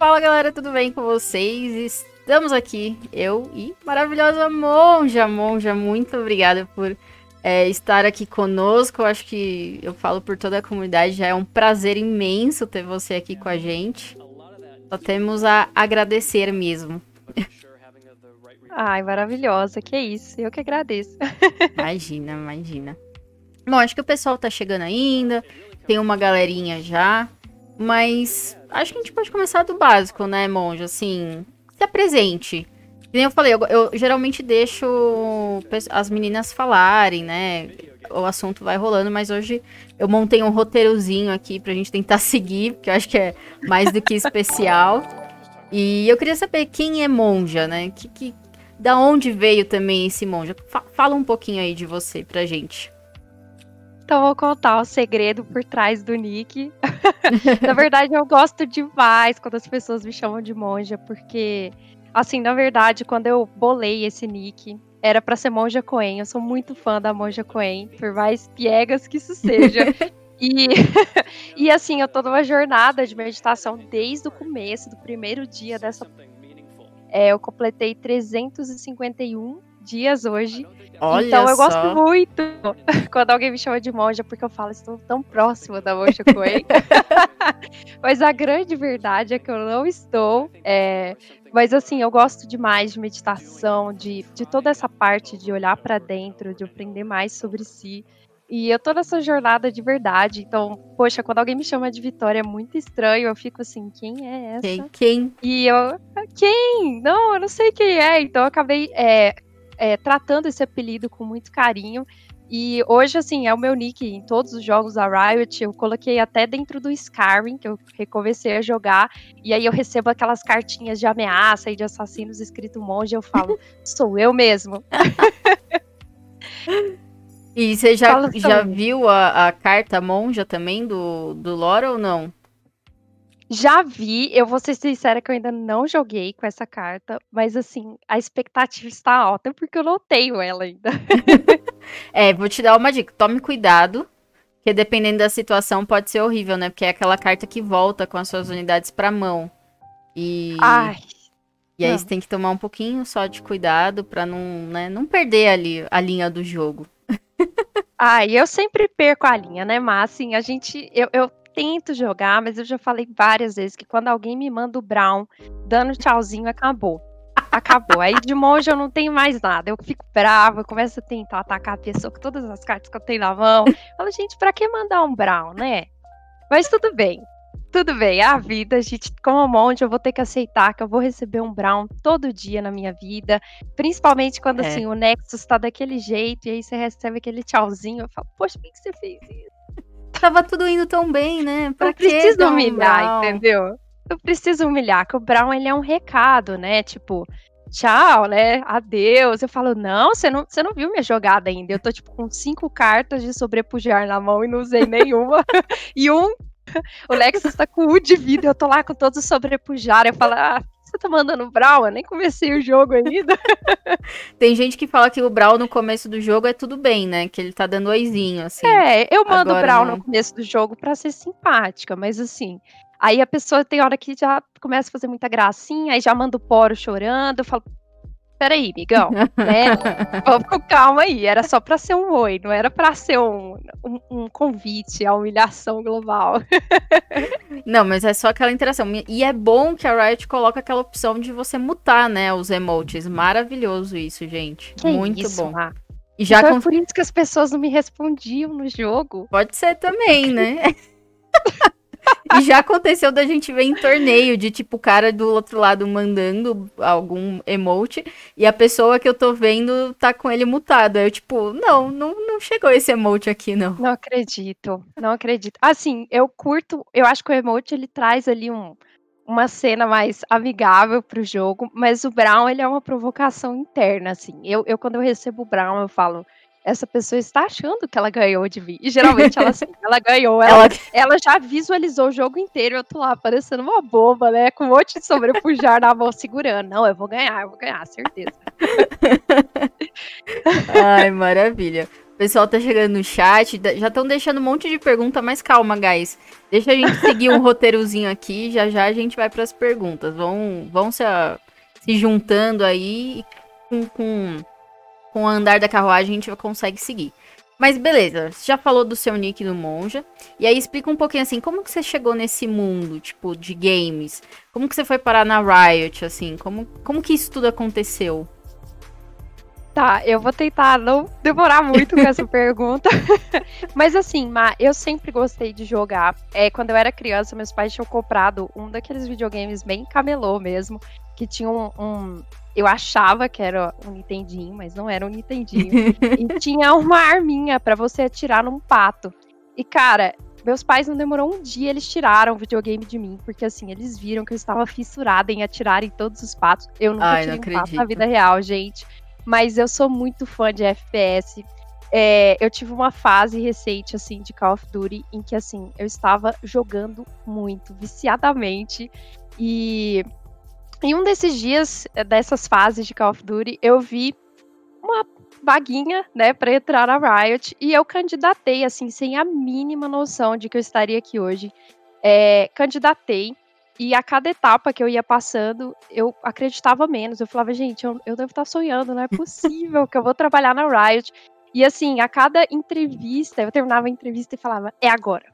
Fala galera, tudo bem com vocês? Estamos aqui, eu e maravilhosa Monja. Monja, muito obrigada por é, estar aqui conosco. Eu acho que eu falo por toda a comunidade, já é um prazer imenso ter você aqui com a gente. Só temos a agradecer mesmo. Ai, maravilhosa, que isso, eu que agradeço. imagina, imagina. Bom, acho que o pessoal tá chegando ainda, tem uma galerinha já, mas acho que a gente pode começar do básico, né, Monja? Assim, se apresente. Como eu falei, eu, eu, geralmente deixo as meninas falarem, né? O assunto vai rolando, mas hoje eu montei um roteirozinho aqui pra gente tentar seguir, porque eu acho que é mais do que especial. E eu queria saber quem é Monja, né? Que, que, da onde veio também esse Monja? Fala um pouquinho aí de você pra gente. Então vou contar o segredo por trás do nick. na verdade, eu gosto demais quando as pessoas me chamam de monja, porque, assim, na verdade, quando eu bolei esse nick, era para ser Monja Coen. Eu sou muito fã da Monja Coen, por mais piegas que isso seja. E, e assim, eu tô numa jornada de meditação desde o começo, do primeiro dia dessa. É, eu completei 351 dias hoje. Olha então eu só. gosto muito quando alguém me chama de monja, porque eu falo, estou tão próxima da monja Coen. mas a grande verdade é que eu não estou. É... Mas assim, eu gosto demais de meditação, de, de toda essa parte de olhar para dentro, de aprender mais sobre si. E eu tô nessa jornada de verdade. Então, poxa, quando alguém me chama de Vitória é muito estranho. Eu fico assim, quem é essa? Quem? Quem? E eu, quem? Não, eu não sei quem é. Então, eu acabei é, é, tratando esse apelido com muito carinho. E hoje, assim, é o meu nick em todos os jogos da Riot. Eu coloquei até dentro do Skyrim, que eu recomecei a jogar. E aí eu recebo aquelas cartinhas de ameaça e de assassinos escrito monge. Eu falo, sou eu mesmo. e você já, já viu a, a, carta monja também do, do lore ou não? Já vi, eu vou ser sincera que eu ainda não joguei com essa carta, mas assim, a expectativa está alta porque eu não tenho ela ainda. é, vou te dar uma dica, tome cuidado, porque dependendo da situação pode ser horrível, né? Porque é aquela carta que volta com as suas unidades pra mão. E. Ai. E aí não. você tem que tomar um pouquinho só de cuidado para não, né, não perder ali a linha do jogo. Ai, eu sempre perco a linha, né? Mas assim, a gente. Eu, eu tento jogar, mas eu já falei várias vezes que quando alguém me manda o Brown dando tchauzinho, acabou. Acabou. Aí de monge eu não tenho mais nada. Eu fico brava, eu começo a tentar atacar a pessoa com todas as cartas que eu tenho na mão. Falo, gente, pra que mandar um Brown, né? Mas tudo bem. Tudo bem, é a vida, gente, como monge, eu vou ter que aceitar que eu vou receber um Brown todo dia na minha vida. Principalmente quando, é. assim, o Nexus tá daquele jeito, e aí você recebe aquele tchauzinho. Eu falo, poxa, por que você fez isso? Tava tudo indo tão bem, né? Pra não precisa humilhar, entendeu? Eu preciso humilhar, que o Brown ele é um recado, né? Tipo, tchau, né? Adeus. Eu falo, não, você não, você não viu minha jogada ainda. Eu tô, tipo, com cinco cartas de sobrepujar na mão e não usei nenhuma. e um. O Lexus tá com um de vida, eu tô lá com todos os sobrepujar. Eu falo, ah, você tá mandando Brawl? Eu nem comecei o jogo ainda. Tem gente que fala que o Brawl no começo do jogo é tudo bem, né? Que ele tá dando oizinho, assim. É, eu mando Agora, Brawl não... no começo do jogo pra ser simpática, mas assim. Aí a pessoa tem hora que já começa a fazer muita gracinha, aí já manda o poro chorando. Eu falo, peraí, migão, né? Vamos com calma aí. Era só para ser um oi, não era para ser um, um, um, convite à humilhação global. não, mas é só aquela interação. E é bom que a Riot coloca aquela opção de você mutar, né, os emotes. Maravilhoso isso, gente. Que Muito isso, bom. Ah. E já então é por isso que as pessoas não me respondiam no jogo. Pode ser também, né? E já aconteceu da gente ver em torneio de tipo o cara do outro lado mandando algum emote e a pessoa que eu tô vendo tá com ele mutado. Aí eu, tipo, não, não, não chegou esse emote aqui, não. Não acredito, não acredito. Assim, eu curto, eu acho que o emote ele traz ali um, uma cena mais amigável pro jogo, mas o Brown ele é uma provocação interna, assim. Eu, eu quando eu recebo o Brown, eu falo essa pessoa está achando que ela ganhou de mim. E geralmente ela, assim, ela ganhou. Ela, ela... ela já visualizou o jogo inteiro. Eu tô lá parecendo uma boba, né? Com um monte de sobrepujar na mão segurando. Não, eu vou ganhar, eu vou ganhar, certeza. Ai, maravilha. pessoal tá chegando no chat, já estão deixando um monte de pergunta, mas calma, guys. Deixa a gente seguir um roteirozinho aqui, já já a gente vai para as perguntas. Vão, vão se, se juntando aí com, com, com o andar da carruagem a gente consegue seguir. Mas beleza, você já falou do seu nick do Monja. E aí explica um pouquinho assim, como que você chegou nesse mundo, tipo, de games? Como que você foi parar na Riot, assim? Como, como que isso tudo aconteceu? Tá, eu vou tentar não demorar muito com essa pergunta. Mas assim, Ma, eu sempre gostei de jogar. É, quando eu era criança, meus pais tinham comprado um daqueles videogames bem camelô mesmo, que tinha um, um eu achava que era um Nintendinho, mas não era um Nintendinho. e tinha uma arminha para você atirar num pato. E, cara, meus pais não demorou um dia, eles tiraram o videogame de mim, porque assim, eles viram que eu estava fissurada em atirar em todos os patos. Eu nunca Ai, tive um pato na vida real, gente. Mas eu sou muito fã de FPS. É, eu tive uma fase recente, assim, de Call of Duty, em que, assim, eu estava jogando muito, viciadamente. E em um desses dias, eh, dessas fases de Call of Duty, eu vi uma vaguinha, né, para entrar na Riot e eu candidatei, assim, sem a mínima noção de que eu estaria aqui hoje. É, candidatei e a cada etapa que eu ia passando, eu acreditava menos. Eu falava, gente, eu, eu devo estar sonhando, não é possível que eu vou trabalhar na Riot. E assim, a cada entrevista, eu terminava a entrevista e falava, é agora.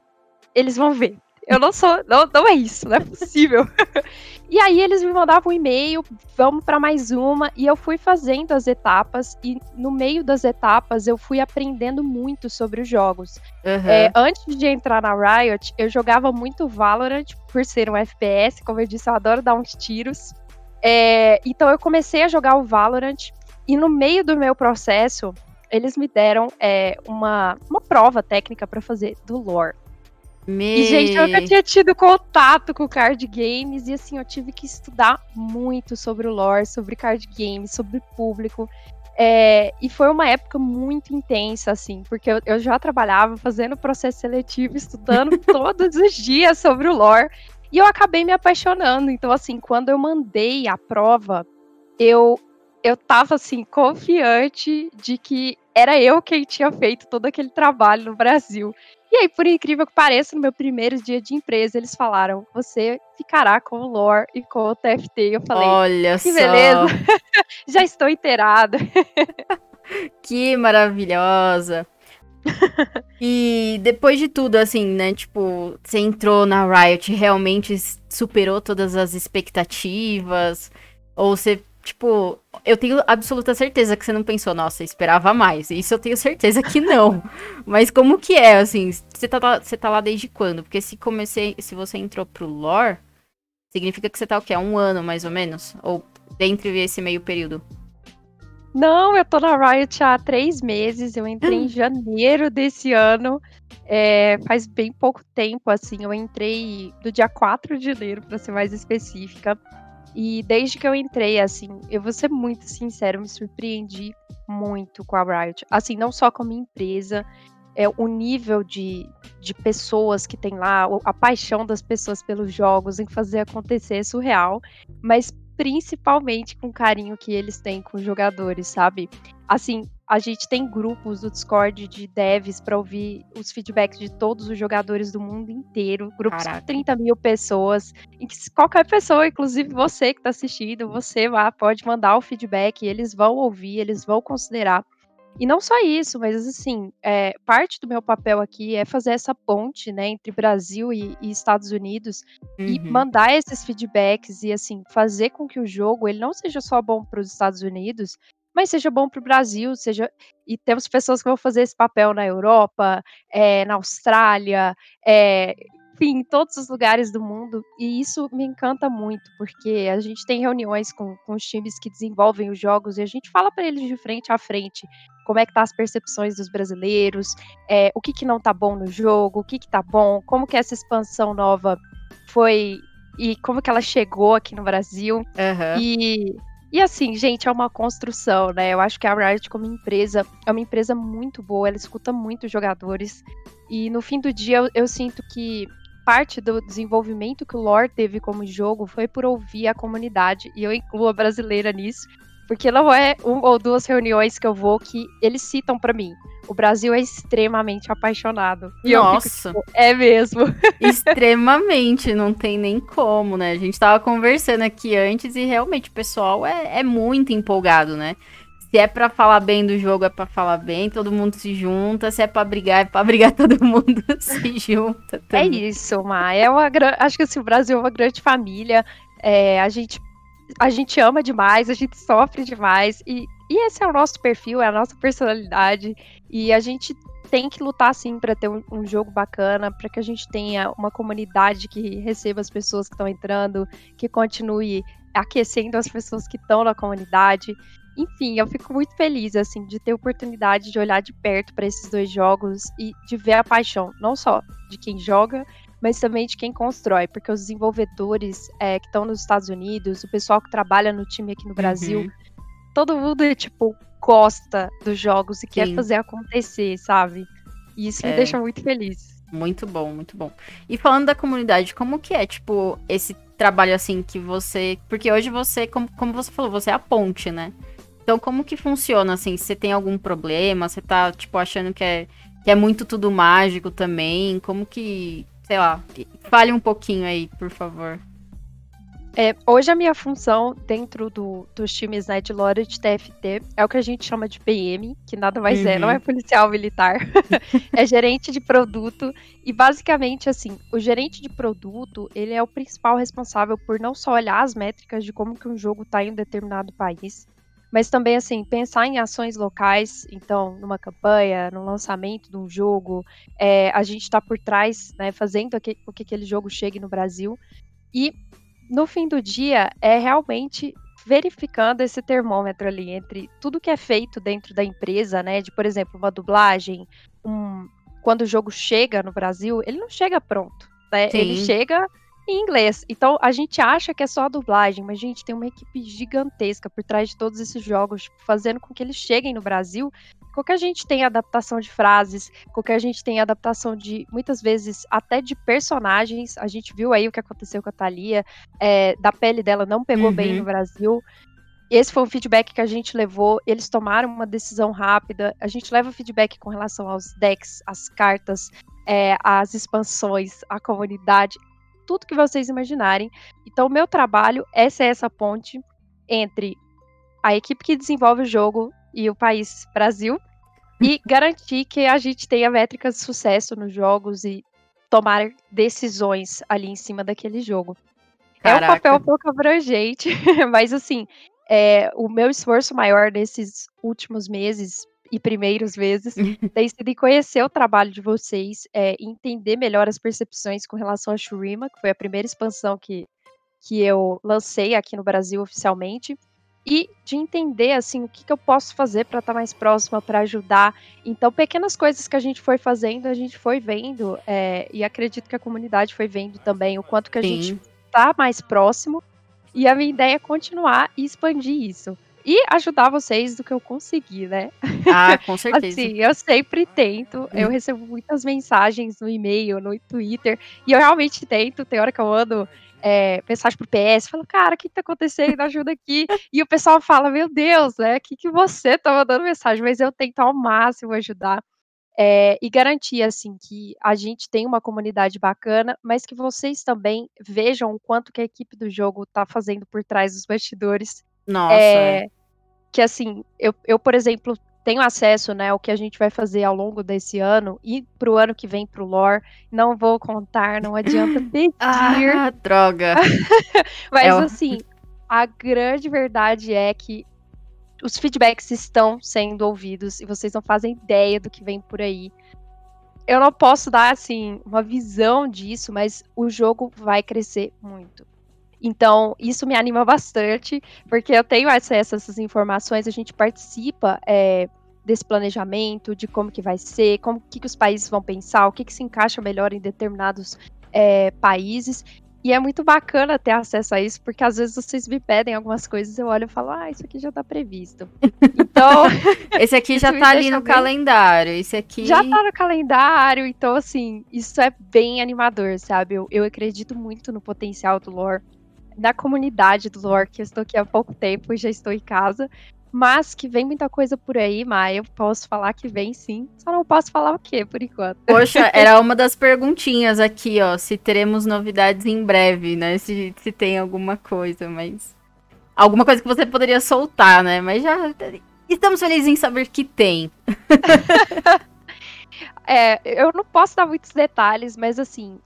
Eles vão ver. Eu não sou. Não, não é isso, não é possível. e aí eles me mandavam um e-mail, vamos para mais uma. E eu fui fazendo as etapas. E no meio das etapas eu fui aprendendo muito sobre os jogos. Uhum. É, antes de entrar na Riot, eu jogava muito Valorant, por ser um FPS. Como eu disse, eu adoro dar uns tiros. É, então eu comecei a jogar o Valorant. E no meio do meu processo, eles me deram é, uma, uma prova técnica para fazer do lore. E, gente, eu nunca tinha tido contato com card games e, assim, eu tive que estudar muito sobre o lore, sobre card games, sobre público. É, e foi uma época muito intensa, assim, porque eu, eu já trabalhava fazendo processo seletivo, estudando todos os dias sobre o lore, e eu acabei me apaixonando. Então, assim, quando eu mandei a prova, eu, eu tava, assim, confiante de que era eu quem tinha feito todo aquele trabalho no Brasil. E aí, por incrível que pareça, no meu primeiro dia de empresa, eles falaram: você ficará com o lore e com o TFT. Eu falei: olha que só. beleza, já estou inteirada. que maravilhosa. e depois de tudo, assim, né? Tipo, você entrou na Riot, realmente superou todas as expectativas? Ou você Tipo, eu tenho absoluta certeza que você não pensou, nossa, esperava mais. Isso eu tenho certeza que não. Mas como que é, assim? Você tá, você tá lá desde quando? Porque se comecei, se você entrou pro lore, significa que você tá o quê? Um ano, mais ou menos? Ou dentro desse meio período? Não, eu tô na Riot há três meses. Eu entrei em janeiro desse ano. É, faz bem pouco tempo, assim. Eu entrei do dia 4 de janeiro, para ser mais específica. E desde que eu entrei, assim, eu vou ser muito sincero, me surpreendi muito com a Riot. Assim, não só como empresa, é o nível de, de pessoas que tem lá, a paixão das pessoas pelos jogos, em fazer acontecer é surreal, mas principalmente com o carinho que eles têm com os jogadores, sabe? Assim, a gente tem grupos do Discord de devs para ouvir os feedbacks de todos os jogadores do mundo inteiro, grupos Caraca. com 30 mil pessoas, em que qualquer pessoa, inclusive você que está assistindo, você lá pode mandar o feedback, eles vão ouvir, eles vão considerar. E não só isso, mas assim, é, parte do meu papel aqui é fazer essa ponte, né, entre Brasil e, e Estados Unidos uhum. e mandar esses feedbacks e assim fazer com que o jogo ele não seja só bom para os Estados Unidos, mas seja bom para o Brasil, seja e temos pessoas que vão fazer esse papel na Europa, é, na Austrália, é, enfim, em todos os lugares do mundo. E isso me encanta muito, porque a gente tem reuniões com, com os times que desenvolvem os jogos e a gente fala para eles de frente a frente como é que tá as percepções dos brasileiros, é, o que, que não tá bom no jogo, o que, que tá bom, como que essa expansão nova foi e como que ela chegou aqui no Brasil. Uhum. E, e assim, gente, é uma construção, né? Eu acho que a Riot, como empresa, é uma empresa muito boa, ela escuta muito os jogadores. E no fim do dia, eu, eu sinto que parte do desenvolvimento que o lore teve como jogo foi por ouvir a comunidade, e eu incluo a brasileira nisso, porque não é uma ou duas reuniões que eu vou que eles citam para mim. O Brasil é extremamente apaixonado. E Nossa! Fico, tipo, é mesmo. Extremamente, não tem nem como, né? A gente tava conversando aqui antes e realmente o pessoal é, é muito empolgado, né? Se é para falar bem do jogo, é para falar bem, todo mundo se junta. Se é para brigar, é para brigar, todo mundo se junta. É também. É isso, Ma. É uma, acho que assim, o Brasil é uma grande família. É, a, gente, a gente ama demais, a gente sofre demais. E, e esse é o nosso perfil, é a nossa personalidade. E a gente tem que lutar sim para ter um, um, jogo bacana, para que a gente tenha uma comunidade que receba as pessoas que estão entrando, que continue aquecendo as pessoas que estão na comunidade. Enfim, eu fico muito feliz assim de ter oportunidade de olhar de perto para esses dois jogos e de ver a paixão, não só de quem joga, mas também de quem constrói, porque os desenvolvedores é, que estão nos Estados Unidos, o pessoal que trabalha no time aqui no Brasil, uhum. todo mundo tipo gosta dos jogos e Sim. quer fazer acontecer, sabe? E isso é. me deixa muito feliz. Muito bom, muito bom. E falando da comunidade, como que é, tipo, esse trabalho assim que você. Porque hoje você, como, como você falou, você é a ponte, né? Então, como que funciona, assim? Você tem algum problema? Você tá, tipo, achando que é, que é muito tudo mágico também? Como que, sei lá, fale um pouquinho aí, por favor. É, hoje a minha função dentro do, dos times né, de lore de TFT é o que a gente chama de PM, que nada mais uhum. é, não é uhum. policial militar, é gerente de produto e basicamente assim, o gerente de produto ele é o principal responsável por não só olhar as métricas de como que um jogo está em um determinado país, mas também assim pensar em ações locais, então numa campanha, no lançamento de um jogo, é, a gente está por trás, né, fazendo com que aquele jogo chegue no Brasil e no fim do dia é realmente verificando esse termômetro ali entre tudo que é feito dentro da empresa, né, de por exemplo uma dublagem, um, quando o jogo chega no Brasil, ele não chega pronto, né? Ele chega em inglês. Então a gente acha que é só a dublagem, mas a gente tem uma equipe gigantesca por trás de todos esses jogos, fazendo com que eles cheguem no Brasil. A gente tem adaptação de frases, a gente tem adaptação de, muitas vezes, até de personagens. A gente viu aí o que aconteceu com a Thalia, é, da pele dela não pegou uhum. bem no Brasil. Esse foi um feedback que a gente levou. Eles tomaram uma decisão rápida. A gente leva feedback com relação aos decks, às cartas, é, às expansões, à comunidade tudo que vocês imaginarem. Então, o meu trabalho é ser essa ponte entre a equipe que desenvolve o jogo e o país Brasil e garantir que a gente tenha métricas de sucesso nos jogos e tomar decisões ali em cima daquele jogo. Caraca. É um papel um pouco abrangente, mas assim, é, o meu esforço maior nesses últimos meses e primeiros vezes, tem sido em conhecer o trabalho de vocês, é, entender melhor as percepções com relação a Shurima, que foi a primeira expansão que, que eu lancei aqui no Brasil oficialmente, e de entender assim o que, que eu posso fazer para estar tá mais próxima, para ajudar. Então, pequenas coisas que a gente foi fazendo, a gente foi vendo, é, e acredito que a comunidade foi vendo também o quanto que a Sim. gente está mais próximo. E a minha ideia é continuar e expandir isso e ajudar vocês do que eu conseguir, né? Ah, com certeza. assim, eu sempre tento. Eu recebo muitas mensagens no e-mail, no Twitter, e eu realmente tento. Tem hora que eu mando é, mensagem pro PS, falo, cara, o que tá acontecendo? Ajuda aqui. E o pessoal fala, meu Deus, né? O que, que você tá mandando mensagem? Mas eu tento ao máximo ajudar. É, e garantir assim que a gente tem uma comunidade bacana, mas que vocês também vejam o quanto que a equipe do jogo está fazendo por trás dos bastidores. Nossa. É, que assim, eu, eu, por exemplo, tenho acesso, né, ao que a gente vai fazer ao longo desse ano e pro ano que vem pro lore. Não vou contar, não adianta pedir. ah, droga. Mas é assim, a grande verdade é que os feedbacks estão sendo ouvidos e vocês não fazem ideia do que vem por aí. Eu não posso dar assim uma visão disso, mas o jogo vai crescer muito. Então, isso me anima bastante, porque eu tenho acesso a essas informações, a gente participa é, desse planejamento, de como que vai ser, como que, que os países vão pensar, o que, que se encaixa melhor em determinados é, países. E é muito bacana ter acesso a isso, porque às vezes vocês me pedem algumas coisas, eu olho e falo, ah, isso aqui já está previsto. Então. esse aqui já está ali no bem... calendário. Esse aqui. Já está no calendário, então, assim, isso é bem animador, sabe? Eu, eu acredito muito no potencial do lore da comunidade do lore, que eu estou aqui há pouco tempo e já estou em casa. mas que vem muita coisa por aí, mas eu posso falar que vem sim. Só não posso falar o que por enquanto. Poxa, era uma das perguntinhas aqui, ó. Se teremos novidades em breve, né? Se, se tem alguma coisa, mas. Alguma coisa que você poderia soltar, né? Mas já. Estamos felizes em saber que tem. é, eu não posso dar muitos detalhes, mas assim,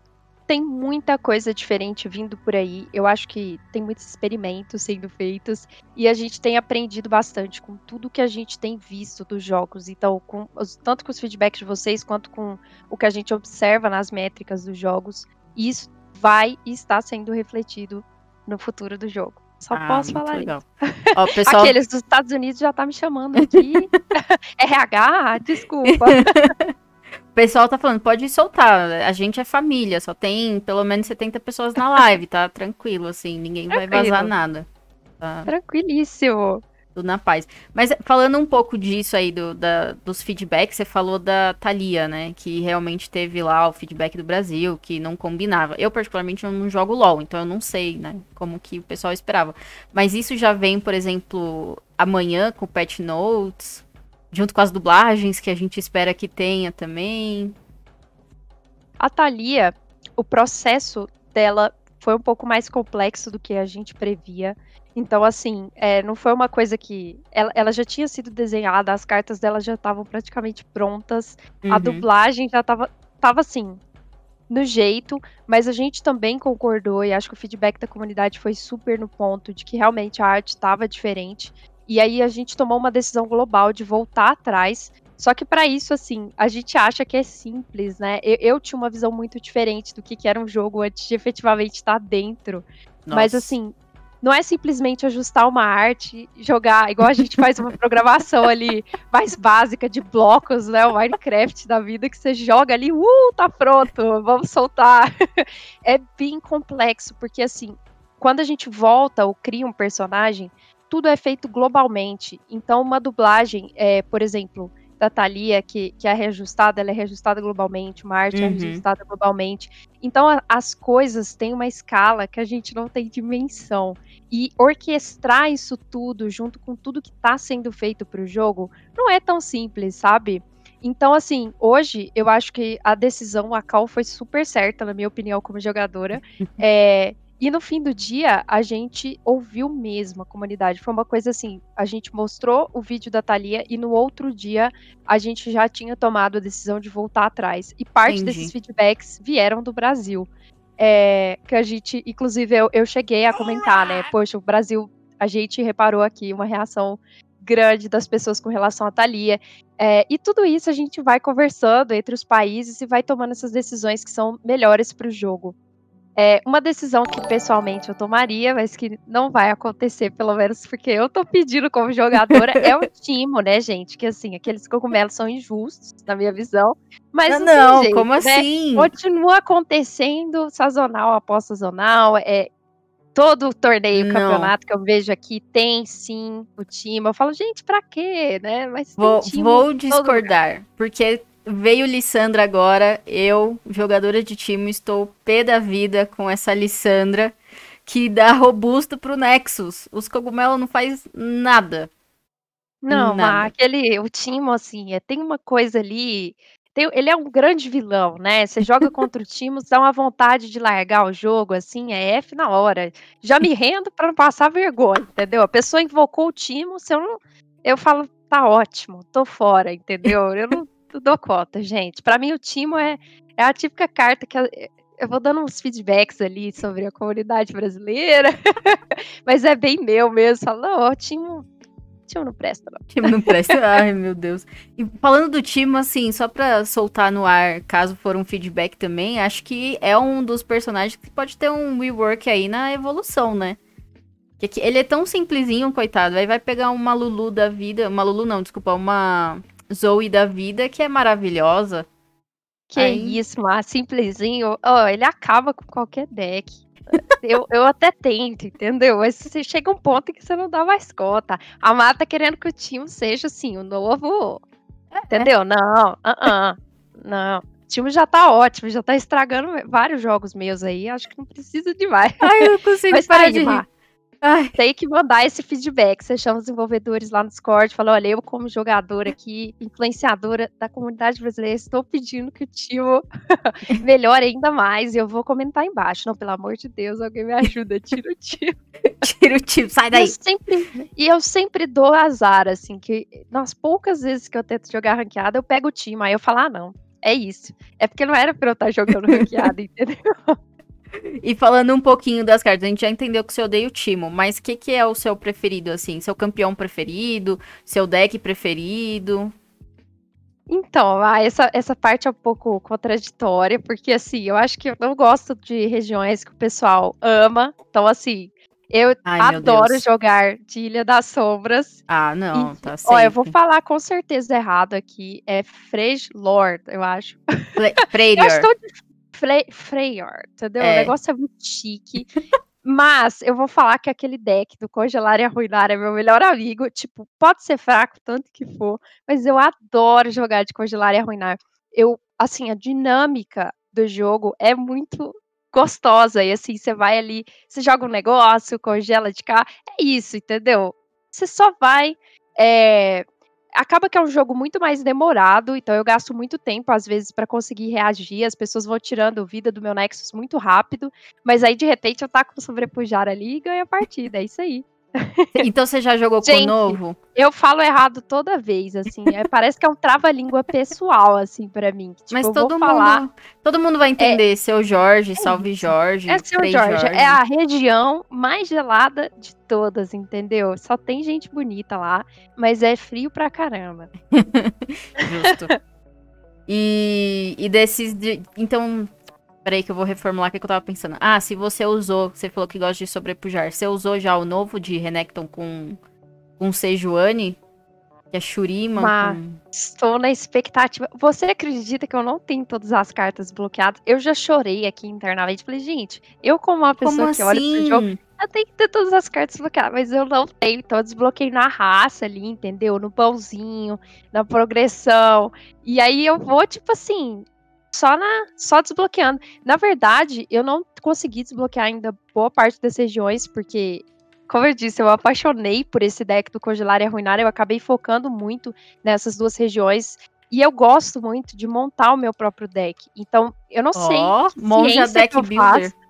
tem muita coisa diferente vindo por aí. Eu acho que tem muitos experimentos sendo feitos e a gente tem aprendido bastante com tudo que a gente tem visto dos jogos. Então, com, tanto com os feedbacks de vocês quanto com o que a gente observa nas métricas dos jogos, isso vai estar sendo refletido no futuro do jogo. Só ah, posso falar legal. isso. Ó, pessoal... Aqueles dos Estados Unidos já tá me chamando aqui. RH, desculpa. O pessoal tá falando, pode soltar. A gente é família, só tem pelo menos 70 pessoas na live, tá? Tranquilo, assim, ninguém Tranquilo. vai vazar nada. Tá? Tranquilíssimo. Tudo na paz. Mas falando um pouco disso aí, do, da, dos feedbacks, você falou da Thalia, né? Que realmente teve lá o feedback do Brasil, que não combinava. Eu, particularmente, não jogo LOL, então eu não sei, né? Como que o pessoal esperava. Mas isso já vem, por exemplo, amanhã com o Patch Notes junto com as dublagens que a gente espera que tenha também. A Thalia, o processo dela foi um pouco mais complexo do que a gente previa. Então, assim, é, não foi uma coisa que. Ela, ela, já tinha sido desenhada, as cartas dela já estavam praticamente prontas, uhum. a dublagem já estava tava assim, no jeito, mas a gente também concordou e acho que o feedback da comunidade foi super no ponto de que realmente a arte estava diferente. E aí a gente tomou uma decisão global de voltar atrás. Só que para isso, assim, a gente acha que é simples, né? Eu, eu, tinha uma visão muito diferente do que, que era um jogo antes de efetivamente estar dentro. Nossa. Mas assim, não é simplesmente ajustar uma arte, jogar, igual a gente faz uma programação ali mais básica de blocos, né? O Minecraft da vida, que você joga ali, uh, tá pronto, vamos soltar. é bem complexo, porque assim, quando a gente volta ou cria um personagem, tudo é feito globalmente. Então, uma dublagem, é, por exemplo, da Thalia, que, que é reajustada, ela é reajustada globalmente, uma arte é uhum. é reajustada globalmente. Então, a, as coisas têm uma escala que a gente não tem dimensão. E orquestrar isso tudo, junto com tudo que está sendo feito para o jogo, não é tão simples, sabe? Então, assim, hoje eu acho que a decisão, a Cal foi super certa, na minha opinião, como jogadora. é, e no fim do dia, a gente ouviu mesmo a comunidade. Foi uma coisa assim: a gente mostrou o vídeo da Thalia e no outro dia a gente já tinha tomado a decisão de voltar atrás. E parte Entendi. desses feedbacks vieram do Brasil. É, que a gente, inclusive, eu, eu cheguei a comentar, né? Poxa, o Brasil, a gente reparou aqui uma reação grande das pessoas com relação à Thalia. É, e tudo isso a gente vai conversando entre os países e vai tomando essas decisões que são melhores para o jogo. É uma decisão que pessoalmente eu tomaria, mas que não vai acontecer, pelo menos porque eu tô pedindo como jogadora, é o timo, né, gente? Que assim, aqueles cogumelos são injustos, na minha visão. Mas não, não jeito, como né? assim? Continua acontecendo sazonal após sazonal. É, todo torneio, não. campeonato que eu vejo aqui tem sim o time. Eu falo, gente, pra quê, né? Mas vou, vou discordar, porque Veio Lissandra agora, eu, jogadora de time, estou pé da vida com essa Lissandra que dá robusto pro Nexus. Os cogumelos não faz nada. Não, nada. aquele, o Timo, assim, é, tem uma coisa ali. Tem, ele é um grande vilão, né? Você joga contra o Timo, dá uma vontade de largar o jogo, assim, é F na hora. Já me rendo para não passar vergonha, entendeu? A pessoa invocou o Timo, se eu não. Eu falo, tá ótimo, tô fora, entendeu? Eu não dou conta, gente. Para mim, o Timo é, é a típica carta que eu, eu vou dando uns feedbacks ali sobre a comunidade brasileira, mas é bem meu mesmo. Falo, o Timo, Timo não presta, não. Timo não presta, ai meu Deus. E falando do Timo, assim, só pra soltar no ar, caso for um feedback também, acho que é um dos personagens que pode ter um rework aí na evolução, né? Ele é tão simplesinho, coitado. Aí vai pegar uma Lulu da vida. Uma Lulu não, desculpa, uma Zoe da vida, que é maravilhosa. Que Aí... isso, mas simplesinho. Oh, ele acaba com qualquer deck. eu, eu até tento, entendeu? Mas você chega um ponto em que você não dá mais conta. A Mata tá querendo que o time seja assim, o novo. É. Entendeu? Não, uh -uh, não. O time já tá ótimo, já tá estragando vários jogos meus aí. Acho que não precisa de mais. Ai, eu consigo Mas parar tá de rir. Ai. Tem que mandar esse feedback. Você chama os desenvolvedores lá no Discord, fala: olha, eu, como jogadora aqui, influenciadora da comunidade brasileira, estou pedindo que o tio melhore ainda mais. E eu vou comentar embaixo. Não, pelo amor de Deus, alguém me ajuda, tira o tio. tira o tio, sai daí. Eu sempre, e eu sempre dou azar, assim, que nas poucas vezes que eu tento jogar ranqueada, eu pego o time, aí eu falo, ah, não, é isso. É porque não era pra eu estar jogando ranqueada, entendeu? E falando um pouquinho das cartas, a gente já entendeu que você odeia o Timo, mas o que, que é o seu preferido, assim? Seu campeão preferido? Seu deck preferido? Então, ah, essa, essa parte é um pouco contraditória, porque assim, eu acho que eu não gosto de regiões que o pessoal ama. Então, assim, eu Ai, adoro jogar de Ilha das Sombras. Ah, não, e, tá certo. Ó, eu vou falar com certeza errado aqui. É Frey Lord, eu acho. Eu acho Fre Freyr, entendeu? É. O negócio é muito chique. Mas eu vou falar que aquele deck do Congelar e Arruinar é meu melhor amigo. Tipo, pode ser fraco, tanto que for, mas eu adoro jogar de Congelar e Arruinar. Eu, assim, a dinâmica do jogo é muito gostosa. E assim, você vai ali, você joga um negócio, congela de cá. É isso, entendeu? Você só vai é, acaba que é um jogo muito mais demorado, então eu gasto muito tempo, às vezes, para conseguir reagir. As pessoas vão tirando vida do meu Nexus muito rápido, mas aí de repente eu taco o sobrepujar ali e ganho a partida. É isso aí. Então você já jogou Gente, com o novo? Eu falo errado toda vez, assim. É, parece que é um trava-língua pessoal, assim, para mim. Tipo, Mas todo mundo, falar... todo mundo vai entender. É, seu Jorge, é salve Jorge. É seu Jorge. Jorge. É a região mais gelada de todas, entendeu? Só tem gente bonita lá, mas é frio pra caramba. Justo. E, e desses. De, então, Peraí que eu vou reformular o que eu tava pensando. Ah, se você usou, você falou que gosta de sobrepujar. Você usou já o novo de Renekton com, com Sejuani? Que é Shurima. Mas com... estou na expectativa. Você acredita que eu não tenho todas as cartas bloqueadas? Eu já chorei aqui internamente. Falei, gente, eu como uma pessoa como que assim? olha pro assim? jogo, eu tenho que ter todas as cartas bloqueadas, mas eu não tenho. Então eu desbloqueei na raça ali, entendeu? No pãozinho, na progressão. E aí eu vou, tipo assim, só na só desbloqueando. Na verdade, eu não consegui desbloquear ainda boa parte das regiões, porque, como eu disse, eu apaixonei por esse deck do Congelar e Arruinar, eu acabei focando muito nessas duas regiões. E eu gosto muito de montar o meu próprio deck. Então, eu não oh, sei. Monja Deck Builder. Faço.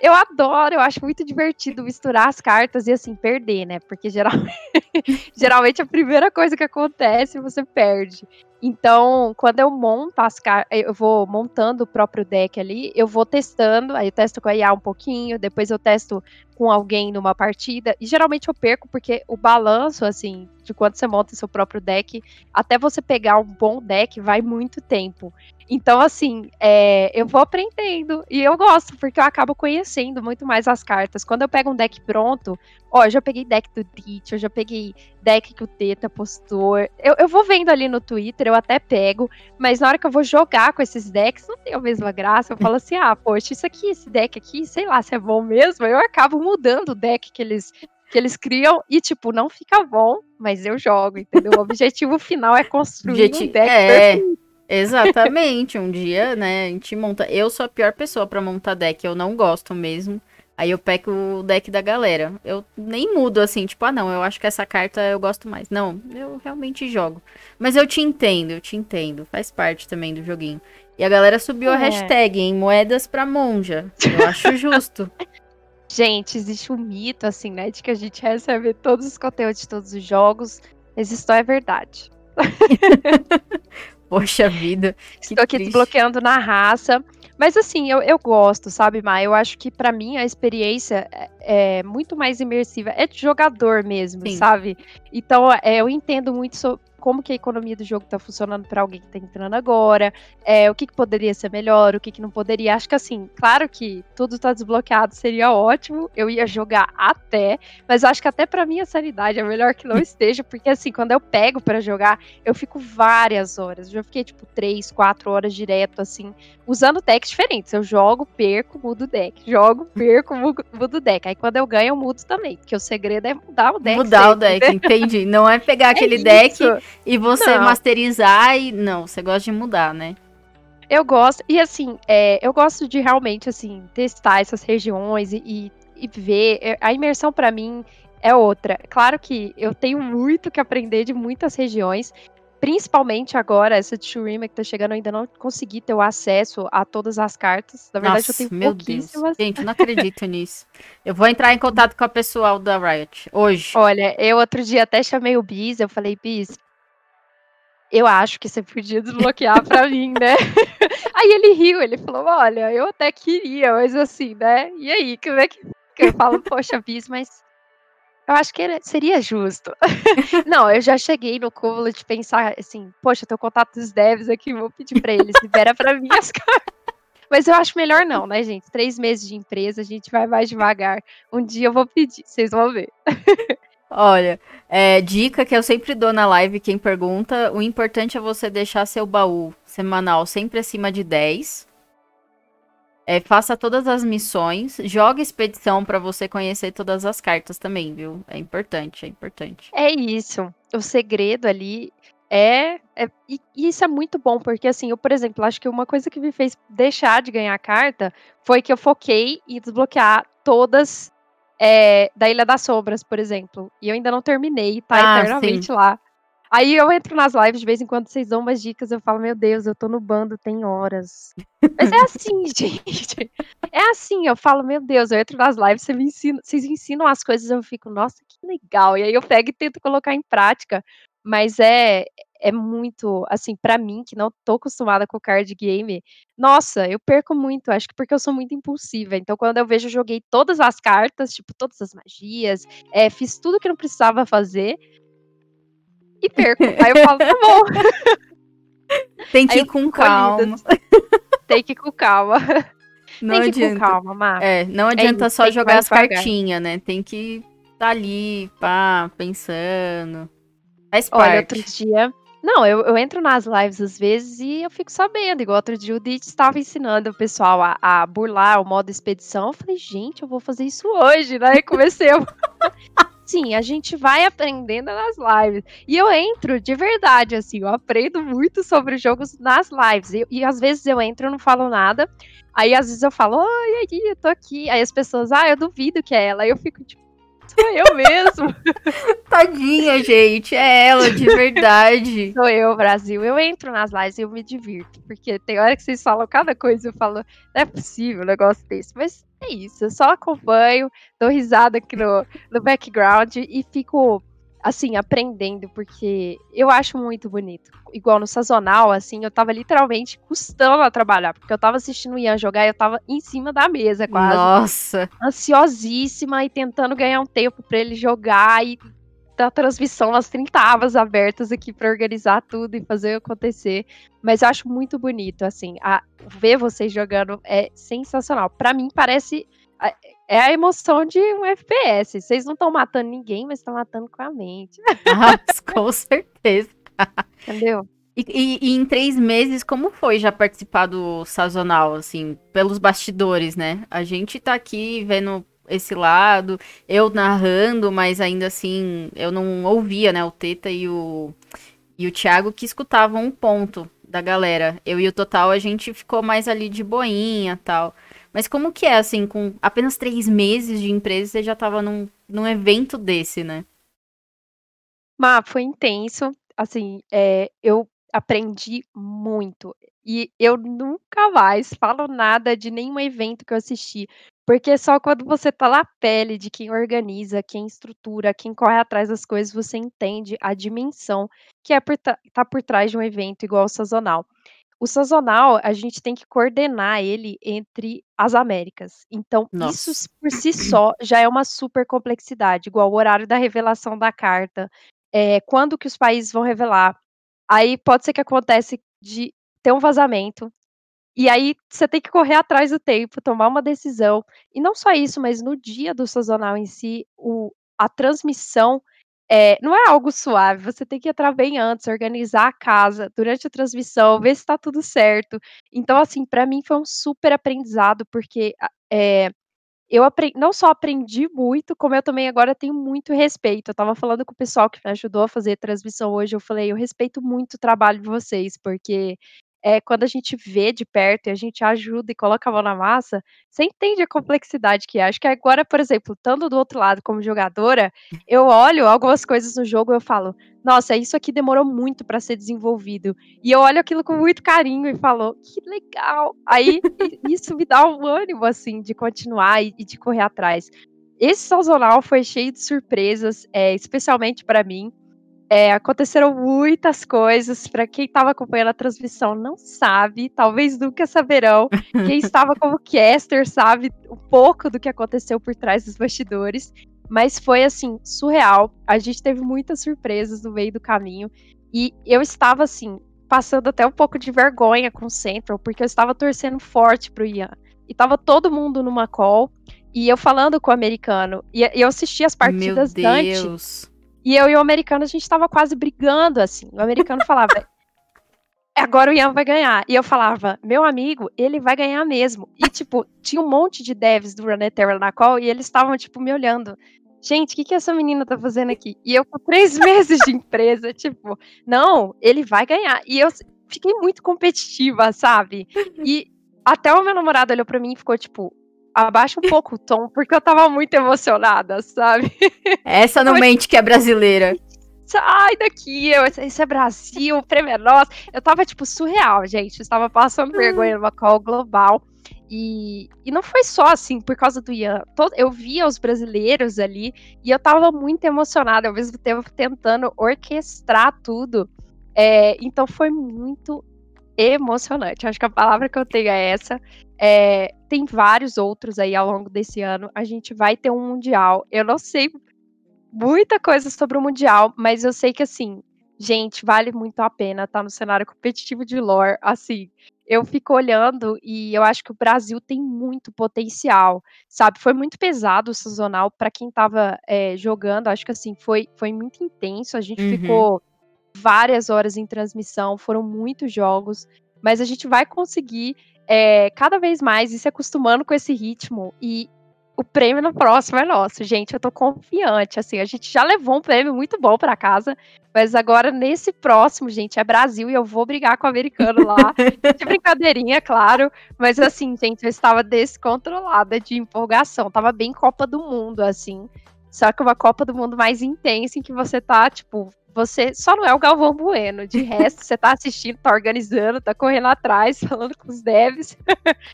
Eu adoro, eu acho muito divertido misturar as cartas e assim, perder, né? Porque geralmente, geralmente a primeira coisa que acontece você perde. Então, quando eu monto as cartas, eu vou montando o próprio deck ali, eu vou testando, aí eu testo com a IA um pouquinho, depois eu testo com alguém numa partida, e geralmente eu perco porque o balanço, assim, de quando você monta seu próprio deck, até você pegar um bom deck, vai muito tempo. Então, assim, é, eu vou aprendendo. E eu gosto, porque eu acabo conhecendo muito mais as cartas. Quando eu pego um deck pronto, ó, eu já peguei deck do Ditch, eu já peguei deck que o Teta postou. Eu, eu vou vendo ali no Twitter, eu até pego, mas na hora que eu vou jogar com esses decks, não tem a mesma graça. Eu falo assim, ah, poxa, isso aqui, esse deck aqui, sei lá se é bom mesmo. Eu acabo mudando o deck que eles que eles criam e, tipo, não fica bom, mas eu jogo, entendeu? O objetivo final é construir Objeti um deck é, perfeito. Exatamente, um dia, né, a gente monta. Eu sou a pior pessoa para montar deck, eu não gosto mesmo. Aí eu pego o deck da galera. Eu nem mudo assim, tipo, ah não, eu acho que essa carta eu gosto mais. Não, eu realmente jogo. Mas eu te entendo, eu te entendo. Faz parte também do joguinho. E a galera subiu é. a hashtag, em moedas pra monja. Eu acho justo. Gente, existe um mito, assim, né, de que a gente recebe todos os conteúdos de todos os jogos. Mas isso é verdade. Poxa vida. Estou aqui triste. desbloqueando na raça. Mas assim, eu, eu gosto, sabe, Mai? Eu acho que para mim a experiência é, é, muito mais imersiva. É de jogador mesmo, Sim. sabe? Então, é, eu entendo muito so, como que a economia do jogo está funcionando para alguém que está entrando agora, é, o que, que, poderia ser melhor, o que, que não poderia. Acho que assim, claro que tudo está desbloqueado seria ótimo, eu ia jogar até, mas acho que até para minha sanidade é melhor que não esteja, porque assim, quando eu pego para jogar, eu fico várias horas. Eu já fiquei tipo três, quatro horas direto, assim, usando decks diferentes. Eu jogo, perco, mudo o deck. Jogo, perco, mudo o deck. Aí quando eu ganho, eu mudo também, porque o segredo é mudar o deck. Mudar sempre, o deck, né? entendi. Não é pegar é aquele isso. deck e você não. masterizar e. Não, você gosta de mudar, né? Eu gosto, e assim, é, eu gosto de realmente, assim, testar essas regiões e, e, e ver. É, a imersão para mim é outra. Claro que eu tenho muito que aprender de muitas regiões, principalmente agora, essa de Shurima que tá chegando, eu ainda não consegui ter o acesso a todas as cartas. Na verdade, Nossa, eu tenho meu pouquíssimas. Deus. Gente, eu não acredito nisso. Eu vou entrar em contato com a pessoal da Riot hoje. Olha, eu outro dia até chamei o Bis, eu falei, Bis, eu acho que você podia desbloquear pra mim, né? Aí ele riu, ele falou, olha, eu até queria, mas assim, né? E aí, como é que eu falo, poxa, Bis, mas eu acho que era, seria justo. Não, eu já cheguei no cúmulo de pensar assim, poxa, tenho contato dos devs aqui, vou pedir pra eles, libera pra mim as cartas. Mas eu acho melhor não, né, gente? Três meses de empresa, a gente vai mais devagar. Um dia eu vou pedir, vocês vão ver. Olha, é, dica que eu sempre dou na live, quem pergunta, o importante é você deixar seu baú semanal sempre acima de 10. É, faça todas as missões, joga expedição para você conhecer todas as cartas também, viu? É importante, é importante. É isso. O segredo ali é, é e isso é muito bom, porque assim, eu, por exemplo, acho que uma coisa que me fez deixar de ganhar carta foi que eu foquei em desbloquear todas é, da Ilha das Sombras, por exemplo. E eu ainda não terminei, tá Ah, eternamente sim. lá. Aí eu entro nas lives de vez em quando, vocês dão umas dicas, eu falo, meu Deus, eu tô no bando tem horas. Mas é assim, gente. É assim, eu falo, meu Deus, eu entro nas lives, você me ensina, vocês ensinam as coisas, eu fico, nossa, que legal. E aí eu pego e tento colocar em prática. Mas é, é muito, assim, pra mim, que não tô acostumada com card game, nossa, eu perco muito, acho que porque eu sou muito impulsiva. Então, quando eu vejo, eu joguei todas as cartas, tipo, todas as magias, é, fiz tudo que não precisava fazer e perco. Aí eu falo, tá bom. Tem que ir com calma. Tem que ir com calma. Não Tem que ir com adianta. calma, Má. É, não adianta isso, só jogar as cartinhas, né? Tem que estar ali, pá, pensando. Faz Olha, outro parte. dia. Não, eu, eu entro nas lives às vezes e eu fico sabendo. Igual outro dia o Dit estava ensinando o pessoal a, a burlar o modo expedição. Eu falei, gente, eu vou fazer isso hoje, né? E comecei a. Sim, a gente vai aprendendo nas lives. E eu entro de verdade, assim, eu aprendo muito sobre jogos nas lives. E, e às vezes eu entro e não falo nada. Aí às vezes eu falo, oi, eu tô aqui. Aí as pessoas, ah, eu duvido que é ela. Aí eu fico tipo, sou eu mesmo. Tadinha, gente. É ela, de verdade. Sou eu, Brasil. Eu entro nas lives e eu me divirto. Porque tem hora que vocês falam cada coisa, eu falo, não é possível um negócio desse. Mas é isso, eu só acompanho, dou risada aqui no, no background e fico, assim, aprendendo, porque eu acho muito bonito. Igual no sazonal, assim, eu tava literalmente custando a trabalhar, porque eu tava assistindo o Ian jogar e eu tava em cima da mesa quase Nossa. ansiosíssima e tentando ganhar um tempo pra ele jogar e da transmissão as 30 abas abertas aqui pra organizar tudo e fazer acontecer. Mas eu acho muito bonito, assim, a, ver vocês jogando é sensacional. Pra mim parece é a emoção de um FPS. Vocês não estão matando ninguém, mas estão matando com a mente, Ah, com certeza. entendeu? E, e- e em três meses, como foi já participar do sazonal, assim, pelos bastidores, né? A gente tá aqui vendo esse lado, eu narrando, mas ainda assim, eu não ouvia, né? O Teta e o, e o Thiago que escutavam um ponto da galera. Eu e o Total, a gente ficou mais ali de boinha tal. Mas como que é, assim, com apenas três meses de empresa, você já tava num, num evento desse, né? Mas foi intenso, assim, é, eu aprendi muito. E eu nunca mais falo nada de nenhum evento que eu assisti, porque só quando você tá na pele de quem organiza, quem estrutura, quem corre atrás das coisas, você entende a dimensão que é por ta- tá por trás de um evento igual o sazonal. O sazonal, a gente tem que coordenar ele entre as Américas. Então, isso Nossa. s- por si só já é uma super complexidade, igual o horário da revelação da carta, é, quando que os países vão revelar. Aí pode ser que acontece de ter um vazamento, e aí você tem que correr atrás do tempo, tomar uma decisão. E não só isso, mas no dia do sazonal em si, o, a transmissão é, não é algo suave. Você tem que entrar bem antes, organizar a casa durante a transmissão, ver se está tudo certo. Então, assim, para mim foi um super aprendizado, porque é, eu apren não só aprendi muito, como eu também agora tenho muito respeito. Eu estava falando com o pessoal que me ajudou a fazer a transmissão hoje, eu falei: "Eu respeito muito o trabalho de vocês, porque é, quando a gente vê de perto e a gente ajuda e coloca a mão na massa, você entende a complexidade que é. Acho que agora, por exemplo, estando do outro lado como jogadora, eu olho algumas coisas no jogo e eu falo: "Nossa, isso aqui demorou muito para ser desenvolvido". E eu olho aquilo com muito carinho e falo: "Que legal". Aí isso me dá um ânimo assim de continuar e, e de correr atrás. Esse sazonal foi cheio de surpresas, é, especialmente para mim. É, aconteceram muitas coisas. Para quem estava acompanhando a transmissão não sabe, talvez nunca saberão. Quem estava como caster sabe um pouco do que aconteceu por trás dos bastidores. Mas foi assim, surreal. A gente teve muitas surpresas no meio do caminho. E eu estava assim, passando até um pouco de vergonha com o Central, porque eu estava torcendo forte pro Ian. E tava todo mundo numa call. E eu falando com o americano. E eu assisti as partidas Meu Deus. E eu e o americano, a gente tava quase brigando, assim. O americano falava, agora o Ian vai ganhar. E eu falava, meu amigo, ele vai ganhar mesmo. E, tipo, tinha um monte de devs do Runeterra na call e eles estavam, tipo, me olhando. Gente, o que, que essa menina tá fazendo aqui? E eu com três meses de empresa, tipo, não, ele vai ganhar. E eu fiquei muito competitiva, sabe? E até o meu namorado olhou pra mim e ficou, tipo, abaixa um pouco o tom, porque eu tava muito emocionada, sabe? Essa não mente que é brasileira. Sai daqui, eu, isso é Brasil, o prêmio é nosso. Eu tava, tipo, surreal, gente. Eu estava passando vergonha numa call global. E, e não foi só assim, por causa do Ian. Todo, eu via os brasileiros ali e eu tava muito emocionada, ao mesmo tempo tentando orquestrar tudo. É, então foi muito emocionante. Acho que a palavra que eu tenho é essa. É, tem vários outros aí ao longo desse ano. A gente vai ter um Mundial. Eu não sei muita coisa sobre o Mundial, mas eu sei que, assim, gente, vale muito a pena estar tá no cenário competitivo de lore. Assim, eu fico olhando e eu acho que o Brasil tem muito potencial, sabe? Foi muito pesado o sazonal para quem estava é, jogando. Acho que, assim, foi, foi muito intenso. A gente uhum. ficou várias horas em transmissão, foram muitos jogos, mas a gente vai conseguir é, cada vez mais ir se acostumando com esse ritmo e o prêmio no próximo é nosso, gente. Eu tô confiante. Assim, a gente já levou um prêmio muito bom para casa, mas agora nesse próximo, gente, é Brasil e eu vou brigar com o americano lá. de brincadeirinha, claro. Mas assim, gente, eu estava descontrolada de empolgação. Tava bem Copa do Mundo, assim. Só que uma Copa do Mundo mais intensa em que você tá, tipo, você só não é o Galvão Bueno. De resto, você tá assistindo, tá organizando, tá correndo atrás, falando com os devs.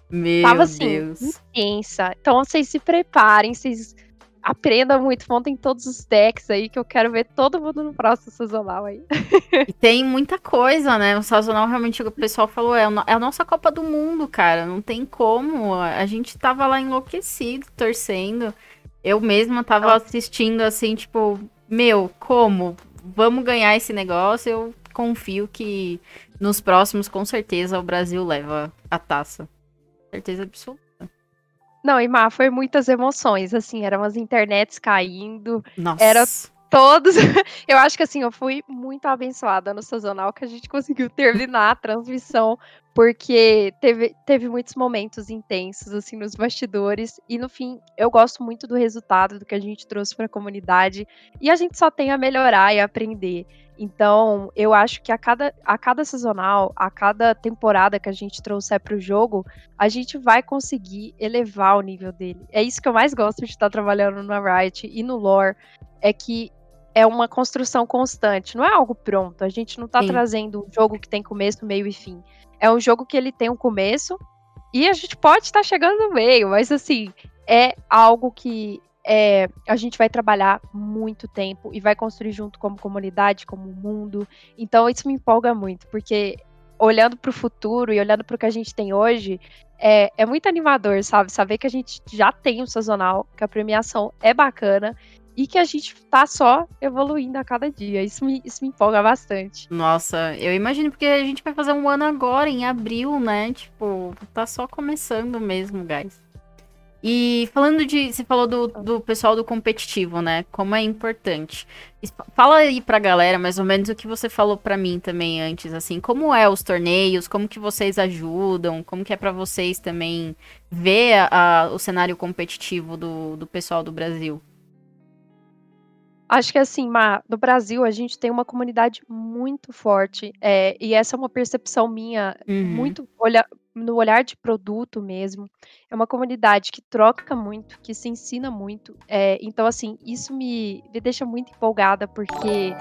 Meu Tava assim, Deus. intensa. Então vocês se preparem, vocês aprendam muito, montem todos os decks aí, que eu quero ver todo mundo no próximo sazonal aí. E tem muita coisa, né? O sazonal realmente o pessoal falou, é, é a nossa Copa do Mundo, cara. Não tem como. A gente tava lá enlouquecido, torcendo. Eu mesma tava assistindo assim, tipo, meu, como? Vamos ganhar esse negócio. Eu confio que nos próximos, com certeza, o Brasil leva a taça. Certeza absoluta. Não, e Má, foi muitas emoções, assim, eram as internets caindo. Nossa. Era todos. Eu acho que assim, eu fui muito abençoada no sazonal que a gente conseguiu terminar a transmissão, porque teve, teve muitos momentos intensos, assim, nos bastidores. E no fim, eu gosto muito do resultado, do que a gente trouxe para a comunidade. E a gente só tem a melhorar e aprender. Então, eu acho que a cada, a cada sazonal, a cada temporada que a gente trouxer para o jogo, a gente vai conseguir elevar o nível dele. É isso que eu mais gosto de estar trabalhando na Riot e no lore, é que é uma construção constante, não é algo pronto. A gente não tá Sim. trazendo um jogo que tem começo, meio e fim. É um jogo que ele tem um começo e a gente pode estar tá chegando no meio, mas assim, é algo que é, a gente vai trabalhar muito tempo e vai construir junto como comunidade, como mundo. Então isso me empolga muito, porque olhando para o futuro e olhando para o que a gente tem hoje, é, é muito animador, sabe? Saber que a gente já tem um sazonal, que a premiação é bacana e que a gente tá só evoluindo a cada dia. Isso me, isso me empolga bastante. Nossa, eu imagino porque a gente vai fazer um ano agora, em abril, né? Tipo, tá só começando mesmo, guys. E falando de. Você falou do, do pessoal do competitivo, né? Como é importante. Fala aí pra galera, mais ou menos, o que você falou pra mim também antes, assim. Como é os torneios, como que vocês ajudam, como que é para vocês também ver a, a, o cenário competitivo do, do pessoal do Brasil. Acho que assim, Ma, no Brasil a gente tem uma comunidade muito forte, é, e essa é uma percepção minha, Uhum. muito olha, no olhar de produto mesmo. É uma comunidade que troca muito, que se ensina muito. É, então, assim, isso me, me deixa muito empolgada, porque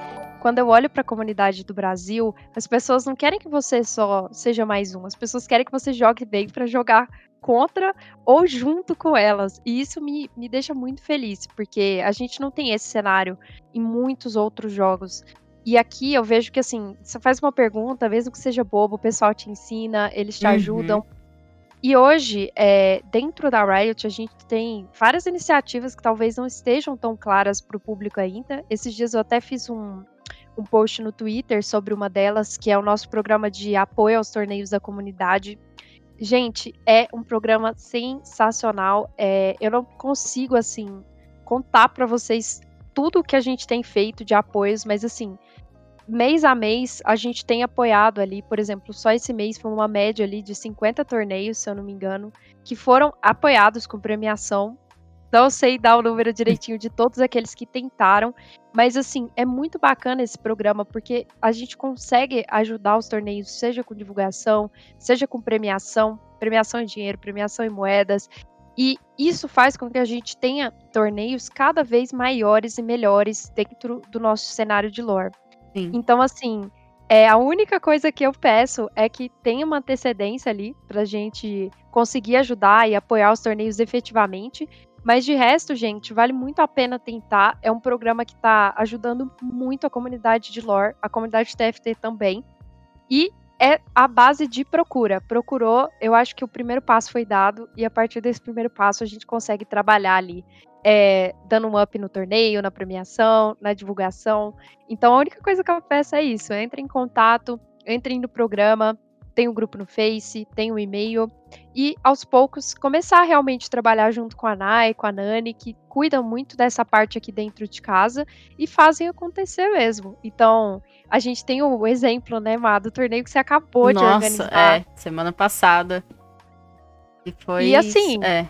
quando eu olho para a comunidade do Brasil, as pessoas não querem que você só seja mais um, as pessoas querem que você jogue bem para jogar contra ou junto com elas. E isso me, me deixa muito feliz, porque a gente não tem esse cenário em muitos outros jogos. E aqui eu vejo que, assim, você faz uma pergunta, mesmo que seja bobo, o pessoal te ensina, eles te Uhum. ajudam. E hoje, é, dentro da Riot, a gente tem várias iniciativas que talvez não estejam tão claras para o público ainda. Esses dias eu até fiz um, um post no Twitter sobre uma delas, que é o nosso programa de apoio aos torneios da comunidade. Gente, é um programa sensacional. É, eu não consigo, assim, contar para vocês tudo que a gente tem feito de apoios, mas, assim, mês a mês a gente tem apoiado ali, por exemplo, só esse mês foi uma média ali de 50 torneios, se eu não me engano, que foram apoiados com premiação. Não sei dar o número direitinho de todos aqueles que tentaram, mas assim, é muito bacana esse programa porque a gente consegue ajudar os torneios, seja com divulgação, seja com premiação, premiação em dinheiro, premiação em moedas. E isso faz com que a gente tenha torneios cada vez maiores e melhores dentro do nosso cenário de lore. Sim. Então, assim, é, a única coisa que eu peço é que tenha uma antecedência ali pra gente conseguir ajudar e apoiar os torneios efetivamente. Mas de resto, gente, vale muito a pena tentar. É um programa que tá ajudando muito a comunidade de lore, a comunidade TFT também. E é a base de procura. Procurou, eu acho que o primeiro passo foi dado, e a partir desse primeiro passo a gente consegue trabalhar ali é, dando um up no torneio, na premiação, na divulgação. Então a única coisa que eu peço é isso: entre em contato, entre no programa, tem um grupo no Face, tem um e-mail, e aos poucos começar a realmente trabalhar junto com a Nai, com a Nani, que cuidam muito dessa parte aqui dentro de casa e fazem acontecer mesmo. Então, a gente tem o exemplo, né, Má, do torneio que você acabou de Nossa, organizar. é, semana passada. E foi. E assim, É.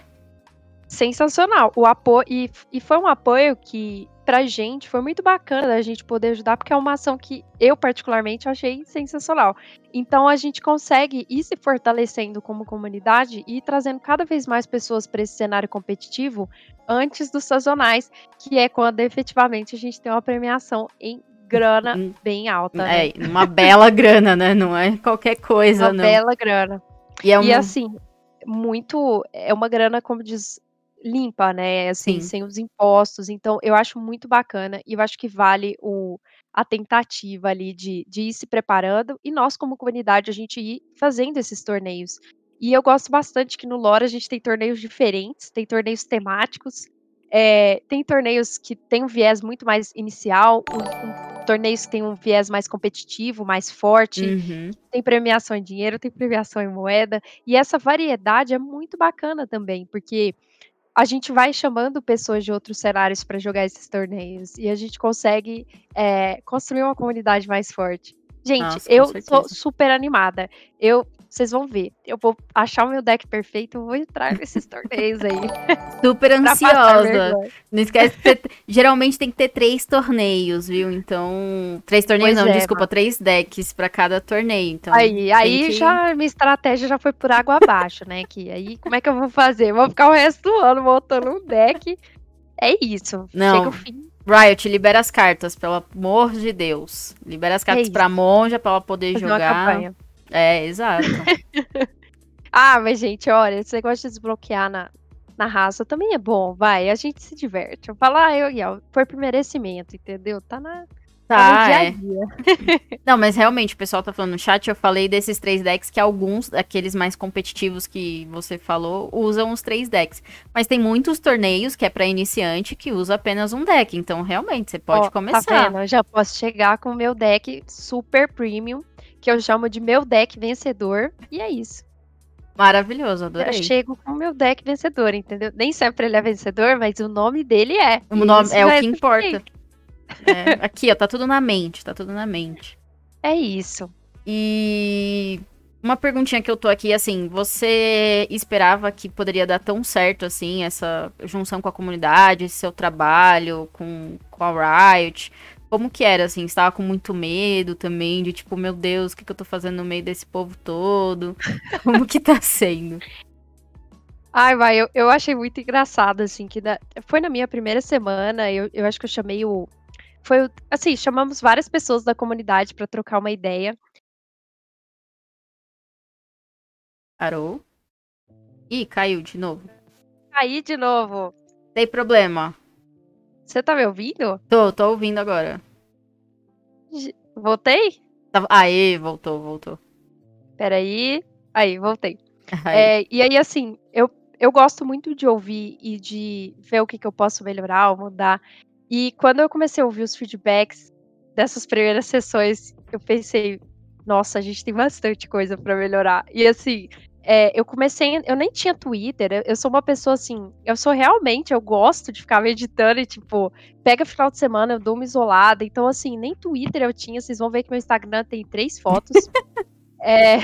sensacional. O apoio e, e foi um apoio que pra gente foi muito bacana da gente poder ajudar, porque é uma ação que eu particularmente achei sensacional. Então a gente consegue ir se fortalecendo como comunidade e trazendo cada vez mais pessoas para esse cenário competitivo antes dos sazonais, que é quando efetivamente a gente tem uma premiação em grana Hum, bem alta. né? É, uma bela grana, né? Não é qualquer coisa, Uma não. bela grana. E é. E assim, muito. É uma grana, como diz, limpa, né? Assim, Sim. sem os impostos. Então, eu acho muito bacana e eu acho que vale o, a tentativa ali de, de ir se preparando e nós, como comunidade, a gente ir fazendo esses torneios. E eu gosto bastante que no Lore a gente tem torneios diferentes, tem torneios temáticos, é, tem torneios que tem um viés muito mais inicial, um- um- torneios que tem um viés mais competitivo, mais forte Uhum. tem premiação em dinheiro, tem premiação em moeda, e essa variedade é muito bacana também, porque a gente vai chamando pessoas de outros cenários para jogar esses torneios e a gente consegue é, construir uma comunidade mais forte. Gente, Nossa, eu sou certeza. super animada. Eu, vocês vão ver. Eu vou achar o meu deck perfeito, eu vou entrar nesses torneios aí. Super ansiosa. Não esquece que ter- geralmente tem que ter três torneios, viu? Então. Três torneios, Pois não, é, desculpa, três decks pra cada torneio. Então, Aí, aí que- já minha estratégia já foi por água abaixo, né? Que aí como é que eu vou fazer? Vou ficar o resto do ano montando um deck. É isso. Não. Chega o fim. Riot, libera as cartas, pelo amor de Deus. Libera as cartas isso. pra monja pra ela poder uma jogar. É, exato. Ah, mas gente, olha, esse negócio de desbloquear na, na raça também é bom, vai. A gente se diverte. Eu falo, ah, eu, eu, foi por merecimento, entendeu? Tá na. Tá Tá, dia é. dia. Não, mas realmente, o pessoal tá falando no chat, eu falei desses três decks que alguns, daqueles mais competitivos que você falou, usam os três decks. Mas tem muitos torneios que é pra iniciante que usa apenas um deck. Então, realmente, você pode Ó, começar. Tá vendo? Eu já posso chegar com o meu deck super premium, que eu chamo de meu deck vencedor. E é isso. Maravilhoso, Eu adorei. chego com o meu deck vencedor, entendeu? Nem sempre ele é vencedor, mas o nome dele é. O nome isso é o que importa. É, aqui, ó, tá tudo na mente, tá tudo na mente. É isso. E Uma perguntinha que eu tô aqui, assim, você esperava que poderia dar tão certo, assim, essa junção com a comunidade, esse seu trabalho com, com a Riot? Como que era, assim? Você tava com muito medo também, de tipo, meu Deus, o que, que eu tô fazendo no meio desse povo todo? Como que tá sendo? Ai, vai, eu, eu achei muito engraçado, assim, que da, foi na minha primeira semana, eu, eu acho que eu chamei o. Foi, assim, chamamos várias pessoas da comunidade para trocar uma ideia. Parou. Ih, caiu de novo. Caí de novo. Tem problema. Você tá me ouvindo? Tô, tô ouvindo agora. Voltei? Tá, aê, voltou, voltou. Peraí. Aí, voltei. Aí. É, e aí, assim, eu, eu gosto muito de ouvir e de ver o que, que eu posso melhorar ou mudar. E quando eu comecei a ouvir os feedbacks dessas primeiras sessões, eu pensei, nossa, a gente tem bastante coisa para melhorar. E assim, é, eu comecei, eu nem tinha Twitter, eu, eu, sou uma pessoa assim, eu sou realmente, eu gosto de ficar meditando e tipo, pega final de semana, eu dou uma isolada, então assim, nem Twitter eu tinha, vocês vão ver que meu Instagram tem três fotos. é,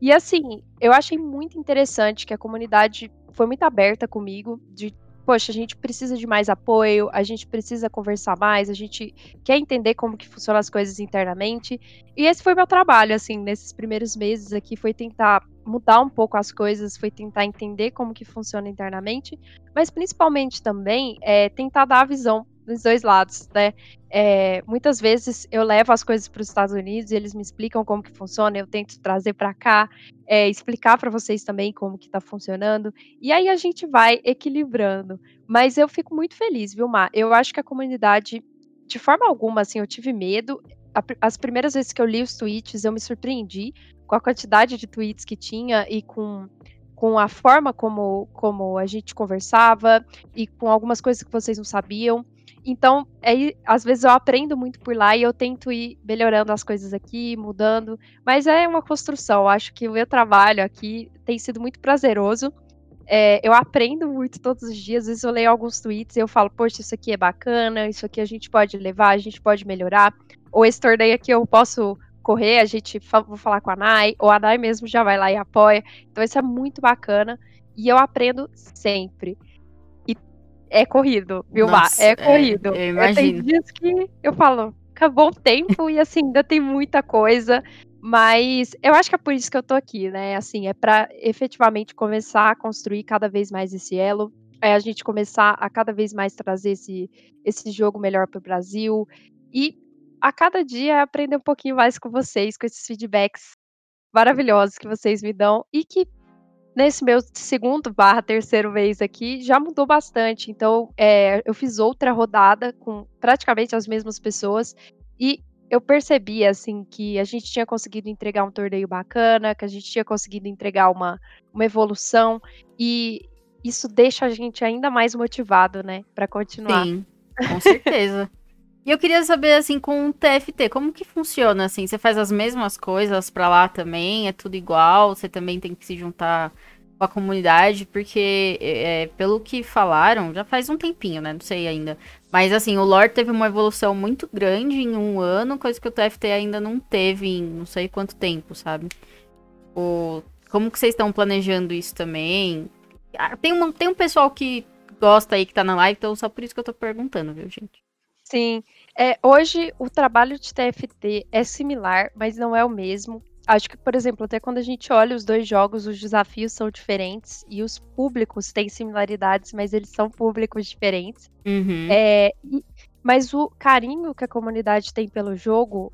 e assim, eu achei muito interessante que a comunidade foi muito aberta comigo, de poxa, a gente precisa de mais apoio, a gente precisa conversar mais, a gente quer entender como que funcionam as coisas internamente. E esse foi meu trabalho, assim, nesses primeiros meses aqui, foi tentar mudar um pouco as coisas, foi tentar entender como que funciona internamente, mas principalmente também é tentar dar a visão dos dois lados, né? É, muitas vezes eu levo as coisas para os Estados Unidos e eles me explicam como que funciona, eu tento trazer para cá, é, explicar para vocês também como que está funcionando, e aí a gente vai equilibrando. Mas eu fico muito feliz, viu, Mar? Eu acho que a comunidade, de forma alguma, assim, eu tive medo. As primeiras vezes que eu li os tweets, eu me surpreendi com a quantidade de tweets que tinha e com com a forma como, como a gente conversava e com algumas coisas que vocês não sabiam. Então, é, às vezes eu aprendo muito por lá e eu tento ir melhorando as coisas aqui, mudando, mas é uma construção. Eu acho que o meu trabalho aqui tem sido muito prazeroso. É, eu aprendo muito todos os dias. Às vezes eu leio alguns tweets e eu falo, poxa, isso aqui é bacana, isso aqui a gente pode levar, a gente pode melhorar. Ou esse torneio aqui eu posso correr, a gente vou falar com a Nai, ou a Nai mesmo já vai lá e apoia. Então isso é muito bacana e eu aprendo sempre é corrido, viu, Nossa, É corrido. É, eu imagino. Tem dias que eu falo, acabou o tempo e assim, ainda tem muita coisa. Mas eu acho que é por isso que eu tô aqui, né? Assim, é para efetivamente começar a construir cada vez mais esse elo. É a gente começar a cada vez mais trazer esse, esse jogo melhor para o Brasil. E a cada dia aprender um pouquinho mais com vocês, com esses feedbacks maravilhosos que vocês me dão e que nesse meu segundo barra terceiro mês aqui, já mudou bastante. Então, é, eu fiz outra rodada com praticamente as mesmas pessoas e eu percebi, assim, que a gente tinha conseguido entregar um torneio bacana, que a gente tinha conseguido entregar uma, uma evolução e isso deixa a gente ainda mais motivado, né, para continuar. Sim, com certeza. E eu queria saber, assim, com o TFT, como que funciona, assim? Você faz as mesmas coisas pra lá também? É tudo igual? Você também tem que se juntar com a comunidade? Porque, é, pelo que falaram, já faz um tempinho, né? Não sei ainda. Mas, assim, o lore teve uma evolução muito grande em um ano, coisa que o TFT ainda não teve em não sei quanto tempo, sabe? O... Como que vocês estão planejando isso também? Ah, tem, uma, tem um pessoal que gosta aí, que tá na live, então só por isso que eu tô perguntando, viu, gente? Sim. É, hoje o trabalho de TFT é similar, mas não é o mesmo. Acho que, por exemplo, até quando a gente olha os dois jogos, os desafios são diferentes e os públicos têm similaridades, mas eles são públicos diferentes. Uhum. É, e, mas o carinho que a comunidade tem pelo jogo,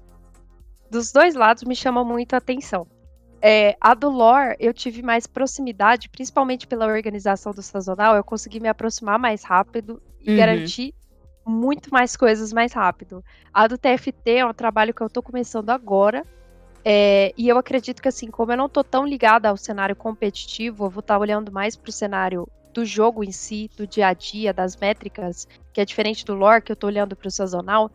dos dois lados, me chama muito a atenção. É, a do lore, eu tive mais proximidade, principalmente pela organização do sazonal, eu consegui me aproximar mais rápido e uhum. garantir muito mais coisas mais rápido. A do TFT é um trabalho que eu tô começando agora. É, e eu acredito que, assim, como eu não tô tão ligada ao cenário competitivo, eu vou estar tá olhando mais pro cenário do jogo em si, do dia a dia, das métricas, que é diferente do lore, que eu tô olhando pro sazonal.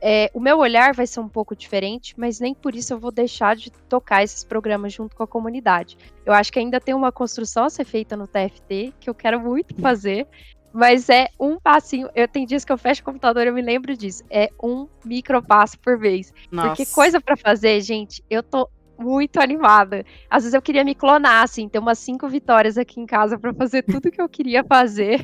É, o meu olhar vai ser um pouco diferente, mas nem por isso eu vou deixar de tocar esses programas junto com a comunidade. Eu acho que ainda tem uma construção a ser feita no TFT, que eu quero muito fazer, mas é um passinho. Eu tenho dias que eu fecho o computador e eu me lembro disso. É um micro passo por vez. Nossa. Porque coisa para fazer, gente, eu tô muito animada. Às vezes eu queria me clonar, assim, ter umas cinco vitórias aqui em casa para fazer tudo que eu queria fazer.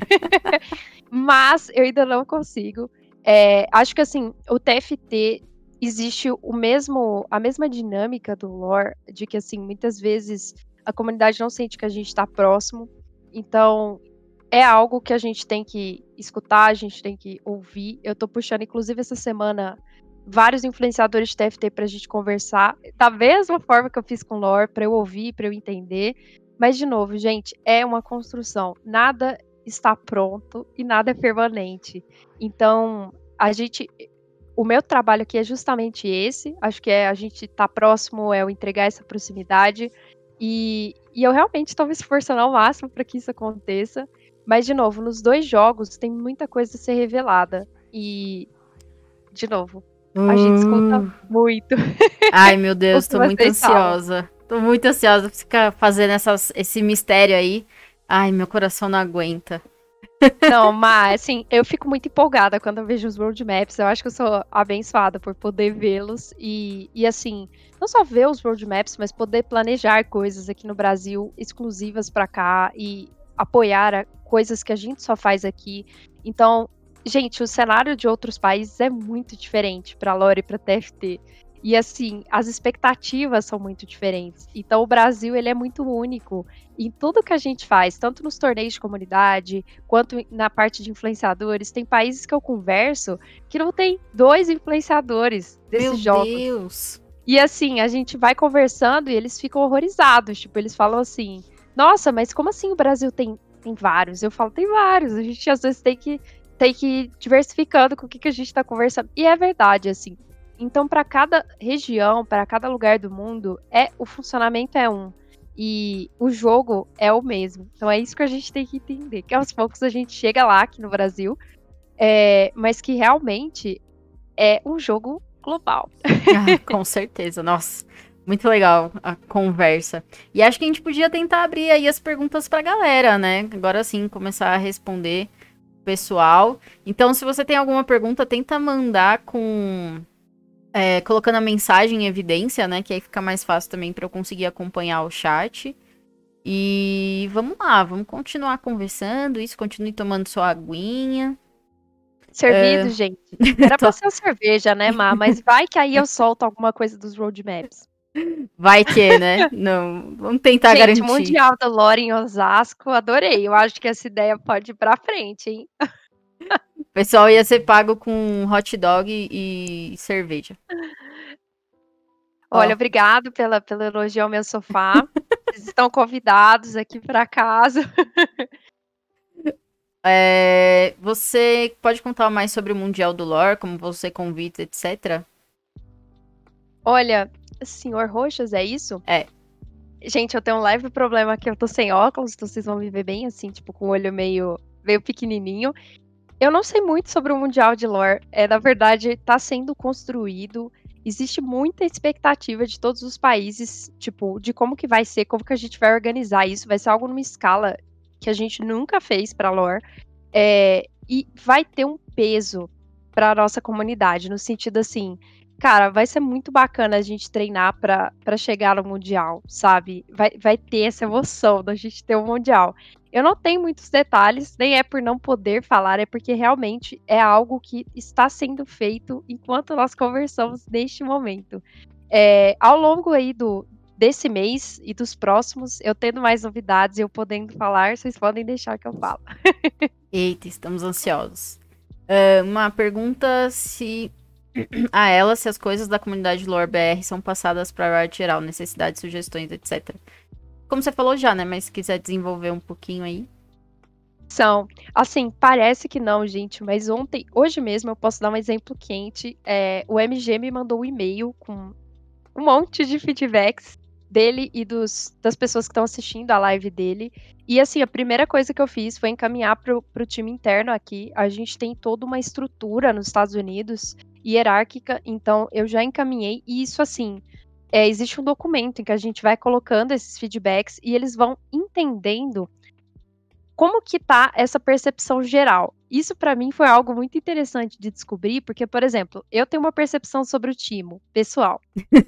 Mas eu ainda não consigo. É, acho que assim, o TFT existe o mesmo, a mesma dinâmica do lore, de que assim, muitas vezes a comunidade não sente que a gente está próximo. Então, é algo que a gente tem que escutar, a gente tem que ouvir. Eu tô puxando, inclusive, essa semana vários influenciadores de TFT pra gente conversar, da mesma forma que eu fiz com lore, para eu ouvir, para eu entender. Mas, de novo, gente, é uma construção. Nada está pronto e nada é permanente. Então, a gente. O meu trabalho aqui é justamente esse. Acho que é a gente tá próximo, é o entregar essa proximidade. E, e eu realmente estou me esforçando ao máximo para que isso aconteça. Mas, de novo, nos dois jogos tem muita coisa a ser revelada. E, de novo, a gente escuta hum. muito. Ai, meu Deus, tô muito ansiosa. Falam. Tô muito ansiosa pra ficar fazendo essas, esse mistério aí. Ai, meu coração não aguenta. Não, mas assim, eu fico muito empolgada quando eu vejo os roadmaps. Eu acho que eu sou abençoada por poder vê-los e, e assim, não só ver os roadmaps, mas poder planejar coisas aqui no Brasil exclusivas para cá e apoiar coisas que a gente só faz aqui. Então, gente, o cenário de outros países é muito diferente para Lore e para TFT. E assim, as expectativas são muito diferentes. Então o Brasil, ele é muito único em tudo que a gente faz, tanto nos torneios de comunidade, quanto na parte de influenciadores. Tem países que eu converso que não tem dois influenciadores desses Meu jogos. Meu Deus! E assim, a gente vai conversando e eles ficam horrorizados. Tipo, eles falam assim: Nossa, mas como assim o Brasil tem, tem vários? Eu falo, tem vários. A gente às vezes tem que tem que ir diversificando com o que, que a gente está conversando. E é verdade, assim. Então, para cada região, para cada lugar do mundo, é o funcionamento é um. E o jogo é o mesmo. Então é isso que a gente tem que entender. Que aos poucos a gente chega lá aqui no Brasil, é, mas que realmente é um jogo global. Ah, com certeza, nossa. Muito legal a conversa. E acho que a gente podia tentar abrir aí as perguntas pra galera, né? Agora sim, começar a responder pessoal. Então, se você tem alguma pergunta, tenta mandar com. É, colocando a mensagem em evidência, né? Que aí fica mais fácil também para eu conseguir acompanhar o chat. E vamos lá, vamos continuar conversando. Isso, continue tomando sua aguinha. Servido, é... gente. Era pra ser cerveja, né, Má? Mas vai que aí eu solto alguma coisa dos roadmaps. Vai que, né? Não, vamos tentar Gente, garantir. Mundial da Lore em Osasco, adorei. Eu acho que essa ideia pode ir pra frente, hein? O pessoal ia ser pago com hot dog e cerveja. Olha, oh. obrigado pela, pelo elogio ao meu sofá. Vocês estão convidados aqui para casa. É, você pode contar mais sobre o Mundial do Lore, como você convida, etc? Olha, Senhor Roxas, é isso? É. Gente, eu tenho um leve problema que eu tô sem óculos, então vocês vão me ver bem assim, tipo, com o olho meio, meio pequenininho. Eu não sei muito sobre o Mundial de Lore. É, na verdade, tá sendo construído. Existe muita expectativa de todos os países, tipo, de como que vai ser, como que a gente vai organizar isso. Vai ser algo numa escala que a gente nunca fez para Lore. É, e vai ter um peso para nossa comunidade, no sentido assim, cara, vai ser muito bacana a gente treinar para chegar no Mundial, sabe? Vai, vai ter essa emoção da gente ter o um Mundial. Eu não tenho muitos detalhes, nem é por não poder falar, é porque realmente é algo que está sendo feito enquanto nós conversamos neste momento. É, ao longo aí do, desse mês e dos próximos, eu tendo mais novidades e eu podendo falar, vocês podem deixar que eu falo. Eita, estamos ansiosos. Uh, uma pergunta se a ela se as coisas da comunidade Lore BR são passadas para a geral, necessidades, sugestões, etc. Como você falou já, né? Mas se quiser desenvolver um pouquinho aí. São. Assim, parece que não, gente, mas ontem, hoje mesmo, eu posso dar um exemplo quente. É, o MG me mandou um e-mail com um monte de feedbacks dele e dos, das pessoas que estão assistindo a live dele. E assim, a primeira coisa que eu fiz foi encaminhar para o time interno aqui. A gente tem toda uma estrutura nos Estados Unidos hierárquica, então eu já encaminhei, e isso assim, é, existe um documento em que a gente vai colocando esses feedbacks e eles vão entendendo como que tá essa percepção geral. isso para mim foi algo muito interessante de descobrir, porque, por exemplo, eu tenho uma percepção sobre o Timo, pessoal.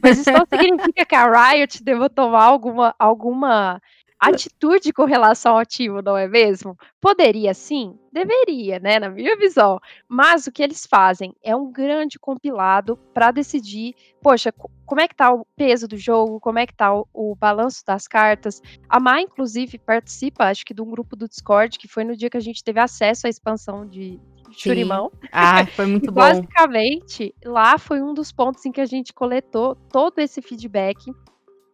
Mas isso não significa que a Riot deva tomar alguma, alguma atitude com relação ao Timo, não é mesmo? Poderia sim? Deveria, né? Na minha visão. Mas o que eles fazem é um grande compilado para decidir, poxa, como é que tá o peso do jogo, como é que tá o, o balanço das cartas. A Má, inclusive, participa, acho que, de um grupo do Discord, que foi no dia que a gente teve acesso à expansão de, Churimão. Ah, foi muito bom. Basicamente, lá foi um dos pontos em que a gente coletou todo esse feedback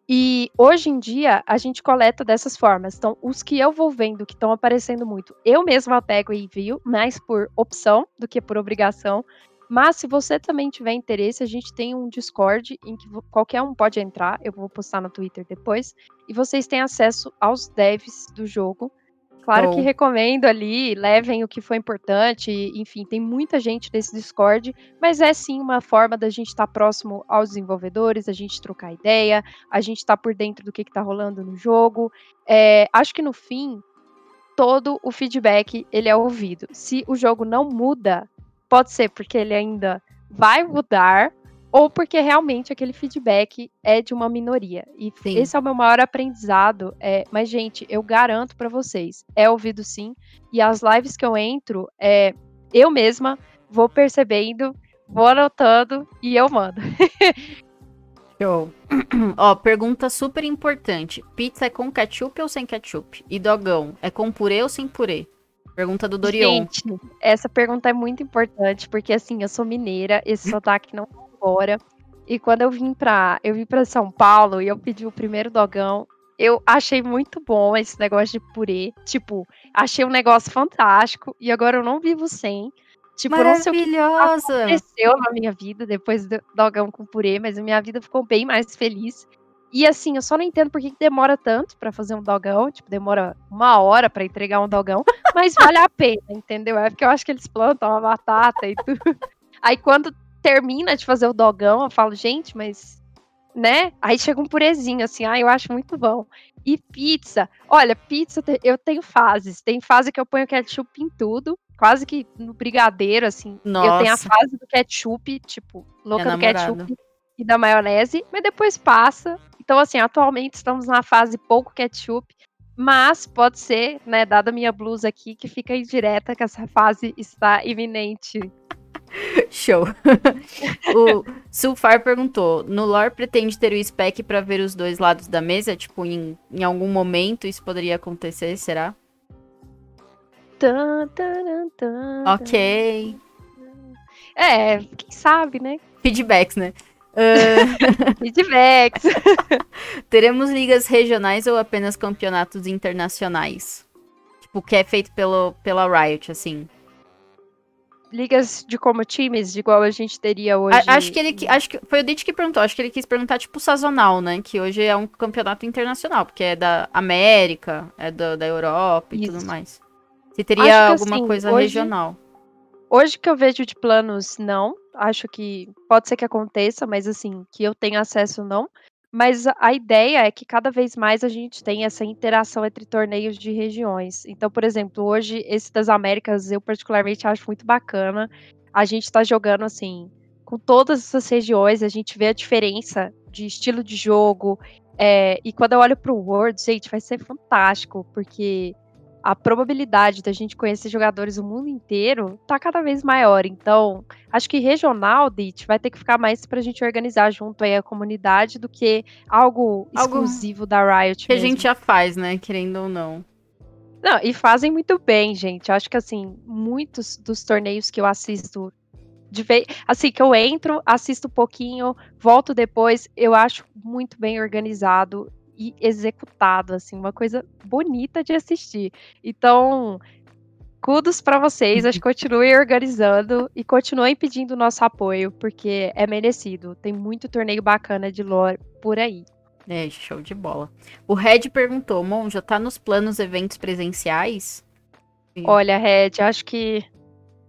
e hoje em dia a gente coleta dessas formas. Então, os que eu vou vendo que estão aparecendo muito, eu mesma pego e envio, mais por opção do que por obrigação. Mas se você também tiver interesse, a gente tem um Discord em que qualquer um pode entrar. Eu vou postar no Twitter depois. E vocês têm acesso aos devs do jogo. Claro Bom. que recomendo ali, levem o que foi importante, enfim, tem muita gente nesse Discord, mas é sim uma forma da gente estar tá próximo aos desenvolvedores, a gente trocar ideia, a gente estar tá por dentro do que está rolando no jogo. É, acho que no fim, todo o feedback ele é ouvido. Se o jogo não muda, pode ser porque ele ainda vai mudar, ou porque realmente aquele feedback é de uma minoria. E sim. esse é o meu maior aprendizado. É, mas, gente, eu garanto para vocês, é ouvido sim. E as lives que eu entro, é, eu mesma vou percebendo, vou anotando e eu mando. Show. Ó, pergunta super importante. Pizza é com ketchup ou sem ketchup? E dogão, é com purê ou sem purê? Pergunta do Dorion. Gente, essa pergunta é muito importante, porque assim, eu sou mineira, esse sotaque não fora. E quando eu vim para eu vim para São Paulo e eu pedi o primeiro dogão, eu achei muito bom esse negócio de purê. Tipo, achei um negócio fantástico e agora eu não vivo sem. Tipo, Maravilhosa. não sei o que aconteceu na minha vida depois do dogão com purê, mas a minha vida ficou bem mais feliz. E assim, eu só não entendo por que demora tanto para fazer um dogão, tipo, demora uma hora para entregar um dogão, mas vale a pena, entendeu? É porque eu acho que eles plantam a batata e tudo. Aí quando termina de fazer o dogão, eu falo, gente, mas. Né? Aí chega um purezinho, assim, ah, eu acho muito bom. E pizza, olha, pizza eu tenho fases. Tem fase que eu ponho ketchup em tudo, quase que no brigadeiro, assim. Nossa. Eu tenho a fase do ketchup, tipo, louca do ketchup e da maionese, mas depois passa. Então, assim, atualmente estamos na fase pouco ketchup, mas pode ser, né, dada a minha blusa aqui, que fica indireta que essa fase está iminente. Show. o Sulfar perguntou: no lore pretende ter o spec para ver os dois lados da mesa? Tipo, em, em algum momento isso poderia acontecer, será? ok. É, quem sabe, né? Feedbacks, né? Uh... Feedbacks. Teremos ligas regionais ou apenas campeonatos internacionais? Tipo, que é feito pelo, pela Riot, assim ligas de como times, igual a gente teria hoje. A, acho que ele acho que foi o Dit que perguntou, acho que ele quis perguntar tipo sazonal, né, que hoje é um campeonato internacional, porque é da América, é do, da Europa e Isso. tudo mais. Se teria alguma assim, coisa hoje, regional. Hoje que eu vejo de planos, não. Acho que pode ser que aconteça, mas assim, que eu tenha acesso, não. Mas a ideia é que cada vez mais a gente tem essa interação entre torneios de regiões. Então, por exemplo, hoje esse das Américas eu particularmente acho muito bacana. A gente está jogando assim com todas essas regiões, a gente vê a diferença de estilo de jogo. É, e quando eu olho para o World, gente, vai ser fantástico, porque a probabilidade da gente conhecer jogadores do mundo inteiro tá cada vez maior. Então, acho que regional, Dit, vai ter que ficar mais pra gente organizar junto aí a comunidade do que algo, algo exclusivo da Riot. Que mesmo. a gente já faz, né? Querendo ou não. Não, e fazem muito bem, gente. Acho que assim, muitos dos torneios que eu assisto de vez, assim que eu entro, assisto um pouquinho, volto depois, eu acho muito bem organizado e executado, assim, uma coisa bonita de assistir. Então, kudos para vocês, acho que continuem organizando e continuem pedindo nosso apoio, porque é merecido. Tem muito torneio bacana de lore por aí. É, show de bola. O Red perguntou, Monja, tá nos planos eventos presenciais? Olha, Red, acho que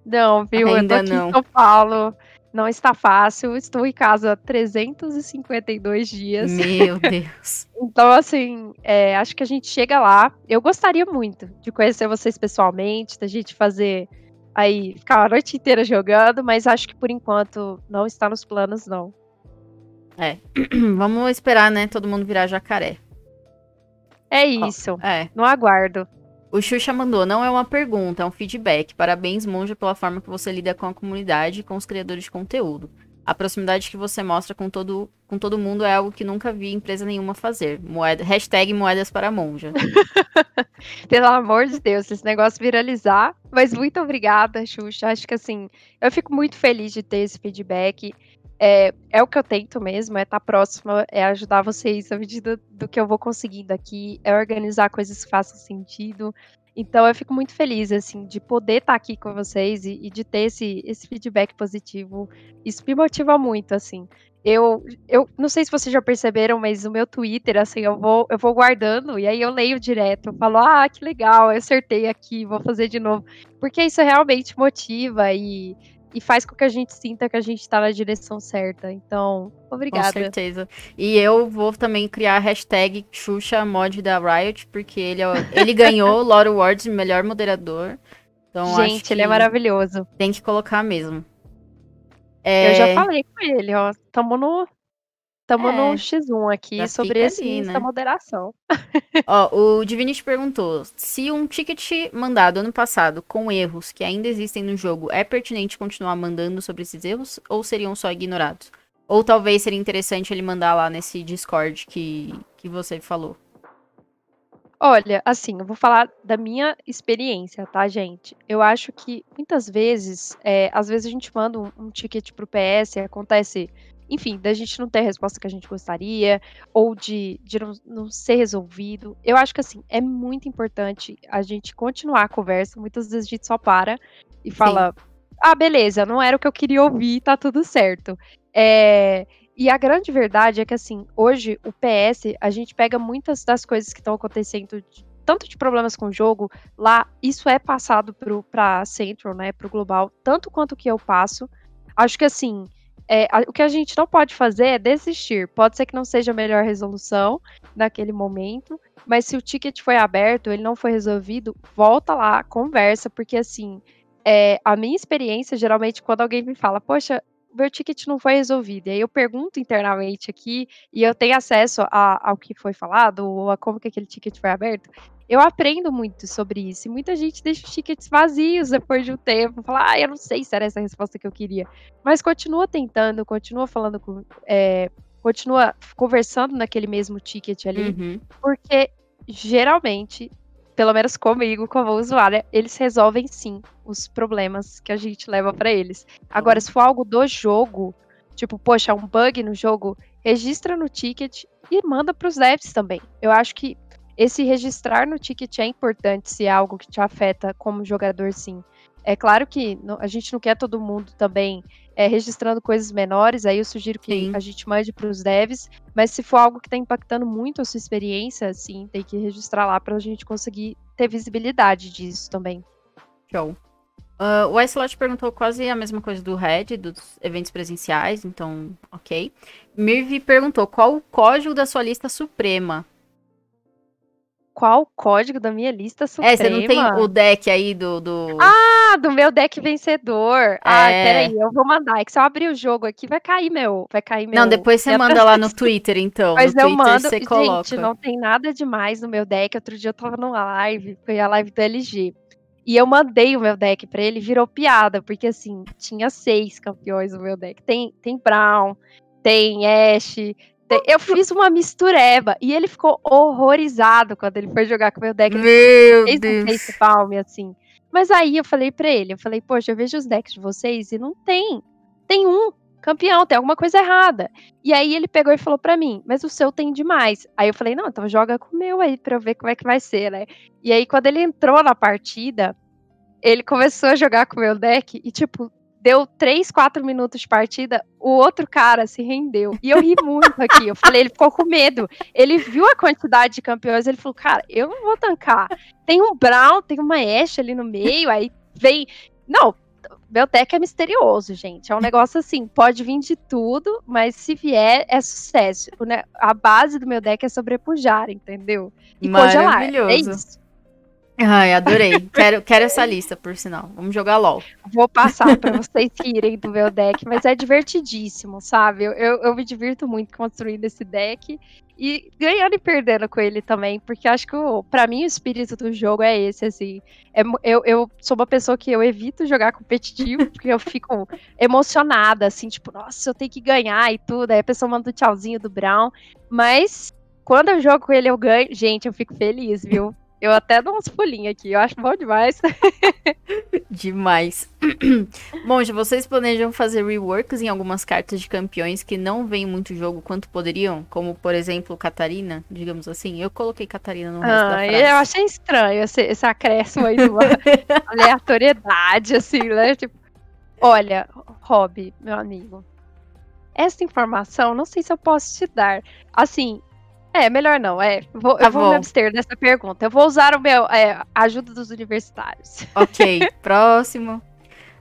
não, viu? Ainda eu tô aqui não. em São Paulo. Não está fácil. Estou em casa há 352 dias. Meu Deus. então, assim, é, acho que a gente chega lá. Eu gostaria muito de conhecer vocês pessoalmente, da gente fazer aí ficar a noite inteira jogando, mas acho que por enquanto não está nos planos, não. É. Vamos esperar, né? Todo mundo virar jacaré. É isso. Oh, é. No aguardo. O Xuxa mandou, não é uma pergunta, é um feedback. Parabéns, Monja, pela forma que você lida com a comunidade e com os criadores de conteúdo. A proximidade que você mostra com todo, com todo mundo é algo que nunca vi empresa nenhuma fazer. Moeda, hashtag moedas para monja. Pelo amor de Deus, esse negócio viralizar. Mas muito obrigada, Xuxa. Acho que assim, eu fico muito feliz de ter esse feedback. É, é o que eu tento mesmo, é estar tá próxima, é ajudar vocês à medida do que eu vou conseguindo aqui, é organizar coisas que façam sentido. Então eu fico muito feliz, assim, de poder estar tá aqui com vocês e, e, de ter esse, esse feedback positivo. Isso me motiva muito, assim. Eu, eu não sei se vocês já perceberam, mas o meu Twitter, assim, eu vou, eu vou guardando e aí eu leio direto. Eu falo, ah, que legal, eu acertei aqui, vou fazer de novo. Porque isso realmente motiva e e faz com que a gente sinta que a gente tá na direção certa. Então, obrigada. Com certeza. E eu vou também criar a hashtag Xuxa Mod da Riot, porque ele, é ele ganhou o Lore Awards de melhor moderador. Então, gente, ele é maravilhoso. Tem que colocar mesmo. É... Eu já falei com ele, ó. Tamo no, Estamos é, no X1 aqui sobre esse, ali, né? essa moderação. Ó, o Divinity perguntou: se um ticket mandado ano passado com erros que ainda existem no jogo é pertinente continuar mandando sobre esses erros ou seriam só ignorados? Ou talvez seria interessante ele mandar lá nesse Discord que, que você falou? Olha, assim, eu vou falar da minha experiência, tá, gente? Eu acho que muitas vezes, é, às vezes a gente manda um, um ticket pro PS, acontece enfim, da gente não ter a resposta que a gente gostaria, ou de, de não, não, ser resolvido. Eu acho que, assim, é muito importante a gente continuar a conversa. Muitas vezes a gente só para e fala: Sim. ah, beleza, não era o que eu queria ouvir, tá tudo certo. É, e a grande verdade é que, assim, hoje o PS, a gente pega muitas das coisas que estão acontecendo, de, tanto de problemas com o jogo, lá, isso é passado para Central, né, para o Global, tanto quanto que eu passo. Acho que, assim, é, a, o que a gente não pode fazer é desistir. Pode ser que não seja a melhor resolução naquele momento, mas se o ticket foi aberto, ele não foi resolvido, volta lá, conversa, porque assim, é, a minha experiência, geralmente, quando alguém me fala, poxa, meu ticket não foi resolvido. E aí eu pergunto internamente aqui e eu tenho acesso a, ao que foi falado ou a como que aquele ticket foi aberto eu aprendo muito sobre isso. E muita gente deixa os tickets vazios depois de um tempo. Fala, ah, eu não sei se era essa a resposta que eu queria. Mas continua tentando, continua falando com. É, continua conversando naquele mesmo ticket ali. Uhum. Porque geralmente, pelo menos comigo, como usuária, eles resolvem sim os problemas que a gente leva para eles. Agora, se for algo do jogo, tipo, poxa, um bug no jogo, registra no ticket e manda para os devs também. Eu acho que esse registrar no ticket é importante se é algo que te afeta como jogador, sim. É claro que a gente não quer todo mundo também é, registrando coisas menores, aí eu sugiro que sim. a gente mande para os devs, mas se for algo que está impactando muito a sua experiência, sim, tem que registrar lá para a gente conseguir ter visibilidade disso também. Show. Uh, o Icelot perguntou quase a mesma coisa do Red, dos eventos presenciais, então, ok. Mirvi perguntou qual o código da sua lista suprema qual código da minha lista suprema? É, você não tem o deck aí do. do... Ah, do meu deck vencedor. É... Ah, peraí, eu vou mandar. É que se eu abrir o jogo aqui, vai cair meu. Vai cair meu. Não, depois você manda lá no Twitter, então. Mas no eu Twitter mando. Você Gente, coloca. não tem nada demais no meu deck. Outro dia eu tava numa live, foi a live do LG. E eu mandei o meu deck pra ele, virou piada, porque assim, tinha seis campeões no meu deck. Tem, tem Brown, tem Ash, eu fiz uma mistureba e ele ficou horrorizado quando ele foi jogar com o meu deck. Meu fez Deus. um face palm, assim. Mas aí eu falei pra ele, eu falei, poxa, eu vejo os decks de vocês e não tem. Tem um campeão, tem alguma coisa errada. E aí ele pegou e falou pra mim, mas o seu tem demais. Aí eu falei, não, então joga com o meu aí pra eu ver como é que vai ser, né? E aí quando ele entrou na partida, ele começou a jogar com o meu deck e, tipo, deu três, quatro minutos de partida, o outro cara se rendeu. E eu ri muito aqui. Eu falei, ele ficou com medo. Ele viu a quantidade de campeões, ele falou, cara, eu não vou tancar. Tem um Brown, tem uma Ashe ali no meio, aí vem. Não, meu deck é misterioso, gente. É um negócio assim, pode vir de tudo, mas se vier, é sucesso. A base do meu deck é sobrepujar, entendeu? E congelar. É isso. Ai, adorei. quero, quero essa lista, por sinal. Vamos jogar LOL. Vou passar para vocês irem do meu deck, mas é divertidíssimo, sabe? Eu, eu, me divirto muito construindo esse deck e ganhando e perdendo com ele também, porque acho que para mim o espírito do jogo é esse, assim. É, eu, eu sou uma pessoa que eu evito jogar competitivo, porque eu fico emocionada, assim, tipo, nossa, eu tenho que ganhar e tudo. Aí a pessoa manda o tchauzinho do Brown, mas quando eu jogo com ele, eu ganho. Gente, eu fico feliz, viu? Eu até dou uns pulinhos aqui, eu acho bom demais. demais. Monja, vocês planejam fazer reworks em algumas cartas de campeões que não vêm muito jogo quanto poderiam? Como, por exemplo, Catarina, digamos assim. Eu coloquei Catarina no resto ah, da frase. Eu achei estranho esse, esse acréscimo aí de uma aleatoriedade, assim, né? Tipo, olha, Rob, meu amigo, essa informação, não sei se eu posso te dar. Assim, é, melhor não. É, vou, tá eu vou me abster dessa pergunta. Eu vou usar o meu é, ajuda dos universitários. Ok, próximo.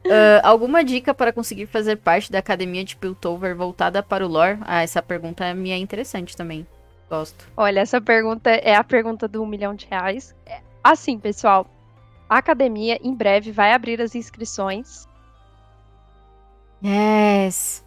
Uh, alguma dica para conseguir fazer parte da academia de Piltover voltada para o lore? Ah, essa pergunta me é interessante também. Gosto. Olha, essa pergunta é a pergunta do um milhão de reais. É, assim, pessoal, a academia em breve vai abrir as inscrições. Yes.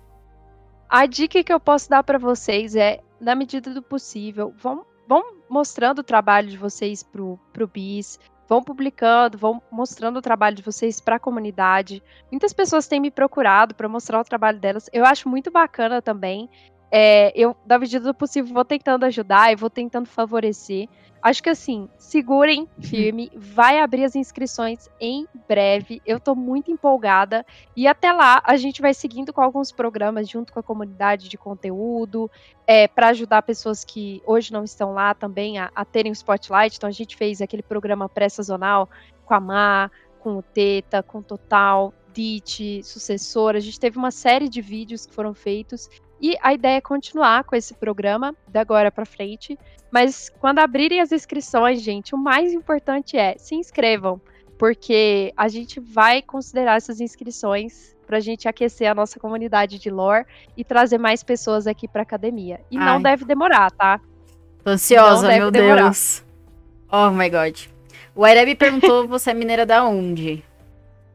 A dica que eu posso dar para vocês é na medida do possível, vão, vão mostrando o trabalho de vocês pro, pro BIS, vão publicando, vão mostrando o trabalho de vocês para a comunidade. Muitas pessoas têm me procurado para mostrar o trabalho delas. Eu acho muito bacana também. É, eu, na medida do possível, vou tentando ajudar e vou tentando favorecer. Acho que assim, segurem firme, vai abrir as inscrições em breve. Eu tô muito empolgada. E até lá, a gente vai seguindo com alguns programas junto com a comunidade de conteúdo, é, para ajudar pessoas que hoje não estão lá também a, a terem o spotlight. Então, a gente fez aquele programa pré-sazonal com a Mar, com o Teta, com o Total, DIT, sucessor. A gente teve uma série de vídeos que foram feitos e a ideia é continuar com esse programa da agora para frente. Mas quando abrirem as inscrições, gente, o mais importante é se inscrevam, porque a gente vai considerar essas inscrições para a gente aquecer a nossa comunidade de lore e trazer mais pessoas aqui para academia. E Ai. não deve demorar, tá? Tô ansiosa, meu demorar. Deus. Oh my god. O Areb perguntou: você é mineira da onde?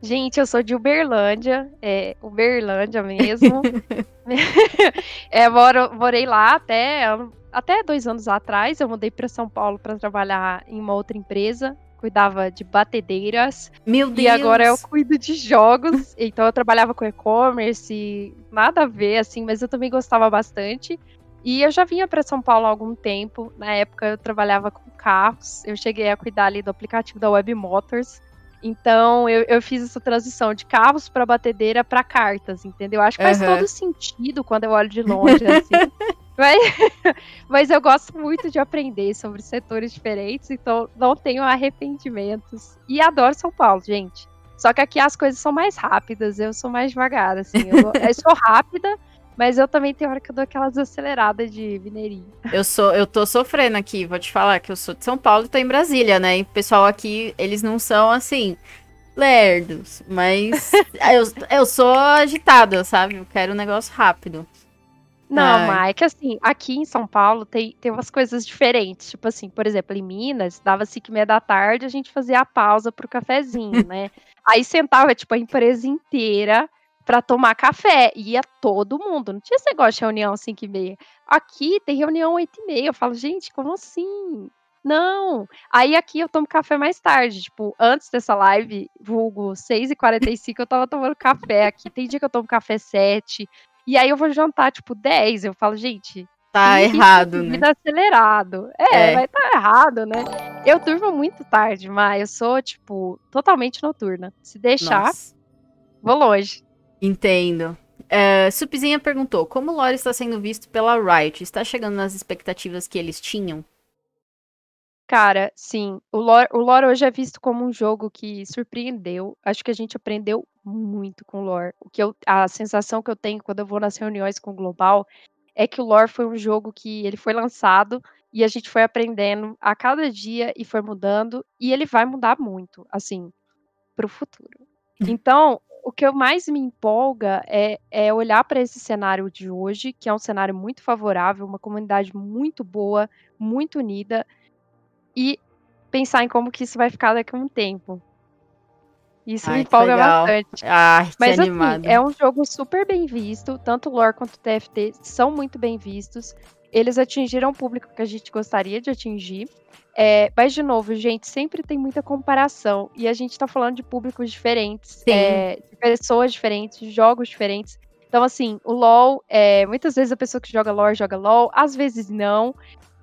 Gente, eu sou de Uberlândia, é, Uberlândia mesmo. é, moro, morei lá até, até dois anos atrás. Eu mudei para São Paulo para trabalhar em uma outra empresa. Cuidava de batedeiras. Meu Deus! E agora eu cuido de jogos. então eu trabalhava com e-commerce, nada a ver, assim, mas eu também gostava bastante. E eu já vinha para São Paulo há algum tempo. Na época eu trabalhava com carros. Eu cheguei a cuidar ali do aplicativo da Web Motors. Então eu, eu fiz essa transição de carros para batedeira para cartas, entendeu? Acho que faz uhum. todo sentido quando eu olho de longe, assim. mas, mas eu gosto muito de aprender sobre setores diferentes, então não tenho arrependimentos. E adoro São Paulo, gente. Só que aqui as coisas são mais rápidas, eu sou mais devagar, assim. Eu, eu sou rápida, mas eu também tenho hora que eu dou aquelas aceleradas de mineirinho. Eu sou, eu tô sofrendo aqui, vou te falar que eu sou de São Paulo e tô em Brasília, né? E o pessoal aqui, eles não são assim, lerdos, mas eu, eu sou agitado, sabe? Eu quero um negócio rápido. Não, mas é que assim, aqui em São Paulo tem, tem umas coisas diferentes. Tipo assim, por exemplo, em Minas, dava 5 e meia da tarde, a gente fazia a pausa pro cafezinho, né? Aí sentava, tipo, a empresa inteira para tomar café. Ia todo mundo. Não tinha esse negócio de reunião 5 e meia. Aqui tem reunião 8 e meia. Eu falo, gente, como assim? Não. Aí aqui eu tomo café mais tarde. Tipo, antes dessa live, vulgo 6h45, eu tava tomando café aqui. Tem dia que eu tomo café 7. E aí eu vou jantar, tipo, 10. Eu falo, gente. Tá errado, né? acelerado. É, é, vai estar tá errado, né? Eu durmo muito tarde, mas eu sou, tipo, totalmente noturna. Se deixar, Nossa. vou longe. Entendo. Uh, Supzinha perguntou: como o lore está sendo visto pela Riot? Está chegando nas expectativas que eles tinham? Cara, sim. O lore, o lore hoje é visto como um jogo que surpreendeu. Acho que a gente aprendeu muito com o lore. O que eu, a sensação que eu tenho quando eu vou nas reuniões com o Global é que o lore foi um jogo que ele foi lançado e a gente foi aprendendo a cada dia e foi mudando e ele vai mudar muito, assim, para o futuro. Então, o que eu mais me empolga é, é olhar para esse cenário de hoje, que é um cenário muito favorável, uma comunidade muito boa, muito unida, e pensar em como que isso vai ficar daqui a um tempo. Isso Ai, me empolga bastante. Que Mas assim, animado. assim, é um jogo super bem visto. Tanto o lore quanto o TFT são muito bem vistos. Eles atingiram o público que a gente gostaria de atingir. É, mas, de novo, gente, sempre tem muita comparação. E a gente tá falando de públicos diferentes, é, de pessoas diferentes, de jogos diferentes. Então, assim, o LoL, é, muitas vezes a pessoa que joga LoL joga LoL, às vezes não.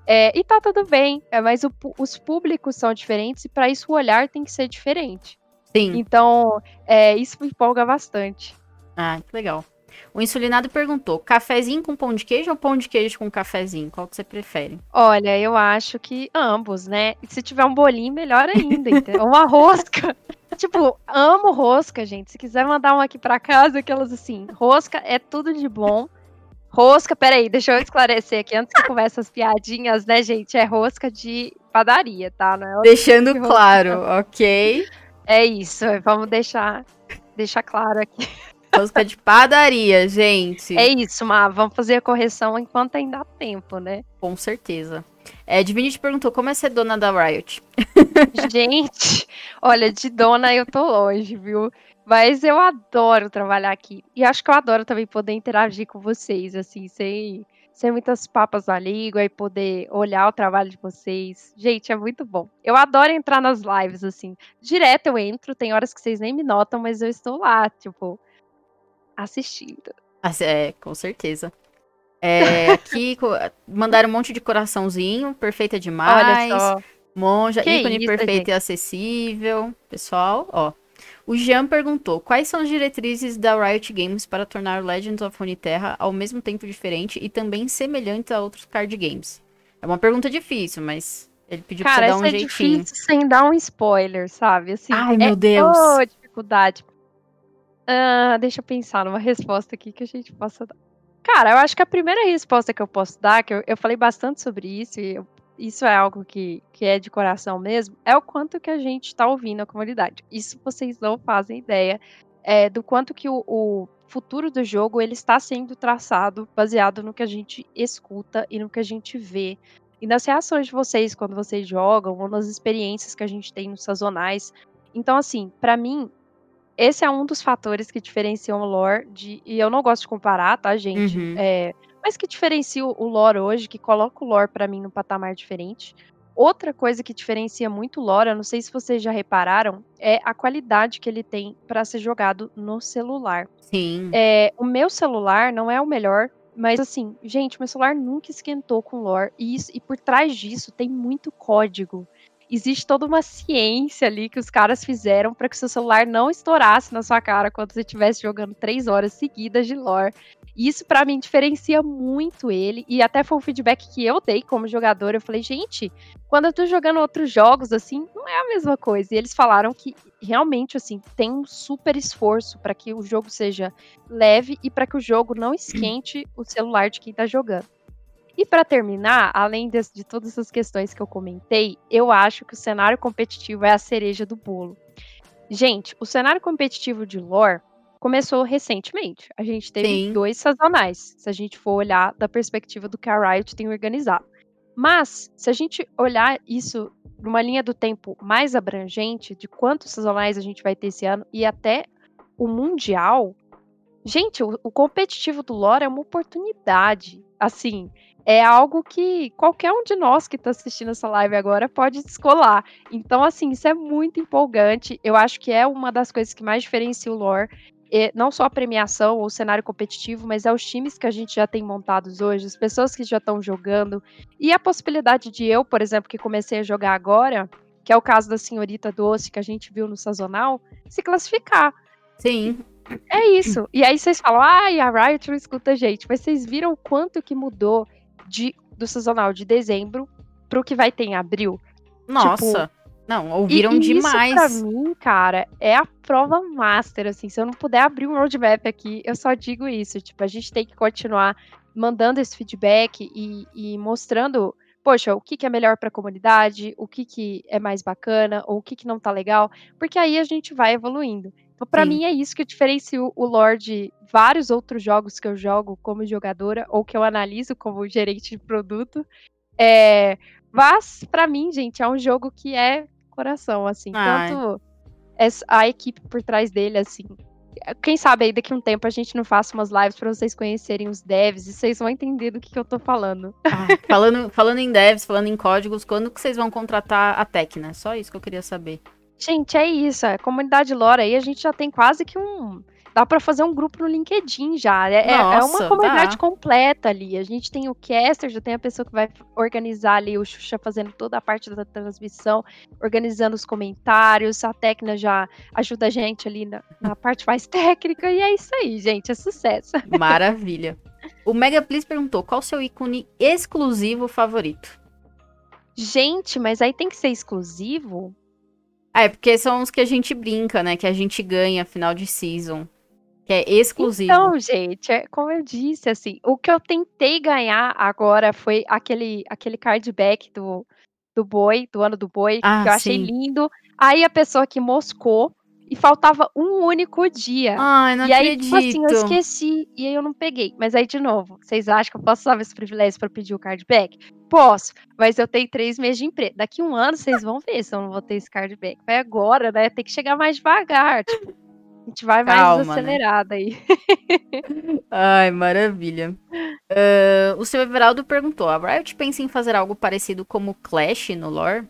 É, e tá tudo bem, é, mas o, os públicos são diferentes e para isso o olhar tem que ser diferente. Sim. Então, é, isso me empolga bastante. Ah, que legal. O insulinado perguntou: cafezinho com pão de queijo ou pão de queijo com cafezinho? Qual que você prefere? Olha, eu acho que ambos, né? Se tiver um bolinho, melhor ainda. Uma rosca. tipo, amo rosca, gente. Se quiser mandar uma aqui para casa, aquelas assim, rosca é tudo de bom. Rosca, peraí, deixa eu esclarecer aqui antes que comece as piadinhas, né, gente? É rosca de padaria, tá? Não é Deixando claro, ok? É isso, vamos deixar, deixar claro aqui. Rosca de padaria, gente. É isso, Má. Vamos fazer a correção enquanto ainda há tempo, né? Com certeza. É, Divinity perguntou como é ser dona da Riot. Gente, olha, de dona eu tô longe, viu? Mas eu adoro trabalhar aqui. E acho que eu adoro também poder interagir com vocês, assim, sem, sem muitas papas na língua e poder olhar o trabalho de vocês. Gente, é muito bom. Eu adoro entrar nas lives, assim. Direto eu entro, tem horas que vocês nem me notam, mas eu estou lá, tipo, assistindo. É, com certeza. É, aqui mandaram um monte de coraçãozinho, perfeita demais. Olha só. Monja, que ícone isso, perfeito gente? e acessível. Pessoal, ó. O Jean perguntou: quais são as diretrizes da Riot Games para tornar Legends of Runeterra ao mesmo tempo diferente e também semelhante a outros card games? É uma pergunta difícil, mas ele pediu Cara, pra você dar um é jeitinho. Difícil sem dar um spoiler, sabe? Assim, Ai, é meu Deus. Dificuldade. Uh, deixa eu pensar numa resposta aqui que a gente possa dar. Cara, eu acho que a primeira resposta que eu posso dar, que eu, eu falei bastante sobre isso, e eu, isso é algo que, que é de coração mesmo, é o quanto que a gente está ouvindo a comunidade. Isso vocês não fazem ideia é, do quanto que o, o futuro do jogo ele está sendo traçado baseado no que a gente escuta e no que a gente vê. E nas reações de vocês quando vocês jogam, ou nas experiências que a gente tem nos sazonais. Então, assim, para mim, esse é um dos fatores que diferenciam o lore de. E eu não gosto de comparar, tá, gente? Uhum. É, mas que diferencia o lore hoje, que coloca o lore para mim num patamar diferente. Outra coisa que diferencia muito o lore, eu não sei se vocês já repararam, é a qualidade que ele tem para ser jogado no celular. Sim. É, o meu celular não é o melhor, mas assim, gente, meu celular nunca esquentou com lore. E, isso, e por trás disso tem muito código existe toda uma ciência ali que os caras fizeram para que seu celular não estourasse na sua cara quando você estivesse jogando três horas seguidas de lore. Isso para mim diferencia muito ele e até foi um feedback que eu dei como jogador. Eu falei, gente, quando eu tô jogando outros jogos assim, não é a mesma coisa. E eles falaram que realmente assim tem um super esforço para que o jogo seja leve e para que o jogo não esquente o celular de quem tá jogando. E para terminar, além de, de todas essas questões que eu comentei, eu acho que o cenário competitivo é a cereja do bolo. Gente, o cenário competitivo de lore começou recentemente. A gente teve Sim. dois sazonais, se a gente for olhar da perspectiva do que a Riot tem organizado. Mas, se a gente olhar isso numa linha do tempo mais abrangente, de quantos sazonais a gente vai ter esse ano, e até o Mundial, gente, o, o competitivo do lore é uma oportunidade. Assim, é algo que qualquer um de nós que está assistindo essa live agora pode descolar. Então, assim, isso é muito empolgante. Eu acho que é uma das coisas que mais diferencia o lore. E não só a premiação ou o cenário competitivo, mas é os times que a gente já tem montados hoje, as pessoas que já estão jogando. E a possibilidade de eu, por exemplo, que comecei a jogar agora, que é o caso da senhorita Doce, que a gente viu no sazonal, se classificar. Sim. É isso. E aí vocês falam, ai, a Riot não escuta a gente. Mas vocês viram o quanto que mudou de, do sazonal de dezembro pro que vai ter em abril. Nossa. Tipo, não, ouviram e, demais. Isso pra mim, cara, é a prova master, assim. Se eu não puder abrir um roadmap aqui, eu só digo isso. Tipo, a gente tem que continuar mandando esse feedback e, e mostrando, poxa, o que, que é melhor para a comunidade, o que, que é mais bacana, ou o que, que não tá legal, porque aí a gente vai evoluindo. Então, para mim, é isso que diferencia o lore de vários outros jogos que eu jogo como jogadora ou que eu analiso como gerente de produto. É, Mas, pra mim, gente, é um jogo que é coração, assim. Ai. Tanto a equipe por trás dele, assim. Quem sabe aí daqui a um tempo a gente não faça umas lives pra vocês conhecerem os devs e vocês vão entender do que, que eu tô falando. Ah, falando, falando em devs, falando em códigos, quando que vocês vão contratar a Tecna? Só isso que eu queria saber. Gente, é isso. A comunidade lore aí a gente já tem quase que um. Dá pra fazer um grupo no LinkedIn já. É, é- é Nossa, uma comunidade dá. completa ali. A gente tem o caster, já tem a pessoa que vai organizar ali, o Xuxa fazendo toda a parte da transmissão, organizando os comentários. A Tecna já ajuda a gente ali na, na parte mais técnica. E é isso aí, gente. É sucesso. Maravilha. O Mega Please perguntou qual seu ícone exclusivo favorito? Gente, mas aí tem que ser exclusivo? Ah, é porque são os que a gente brinca, né? Que a gente ganha final de season. Que é exclusivo. Então, gente, é como eu disse, assim, o que eu tentei ganhar agora foi aquele, aquele card back do, do boi, do ano do boi, Ah, que eu achei sim. lindo. Aí a pessoa que moscou e faltava um único dia. Ai, não e aí, acredito. tipo assim, eu esqueci e aí eu não peguei. Mas aí, de novo, vocês acham que eu posso usar esse privilégio pra pedir o card back? Posso, mas eu tenho três meses de emprego. Daqui um ano vocês vão ver se eu não vou ter esse card back. Mas agora, né, tem que chegar mais devagar. Tipo, a gente vai mais Calma, né? acelerada aí. Ai, maravilha. Ah, o seu Everaldo perguntou: a Riot pensa em fazer algo parecido como Clash no lore?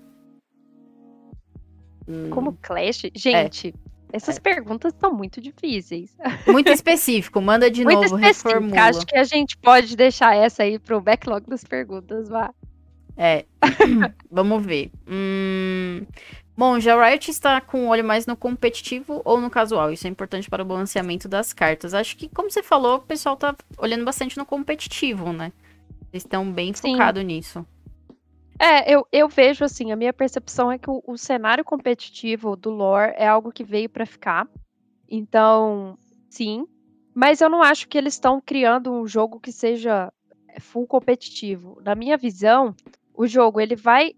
Hum, Como Clash? Gente, essas perguntas são muito difíceis. Muito específico, manda de muito novo, reformula. Acho que a gente pode deixar essa aí pro backlog das perguntas, vá. É. Vamos ver. Hum... Bom, já Riot está com o olho mais no competitivo ou no casual. Isso é importante para o balanceamento das cartas. Acho que, como você falou, o pessoal tá olhando bastante no competitivo, né? Eles estão bem focados nisso. É, eu, eu vejo assim, a minha percepção é que o, o cenário competitivo do lore é algo que veio pra ficar. Então, sim. Mas eu não acho que eles estão criando um jogo que seja é, full competitivo. Na minha visão, o jogo ele vai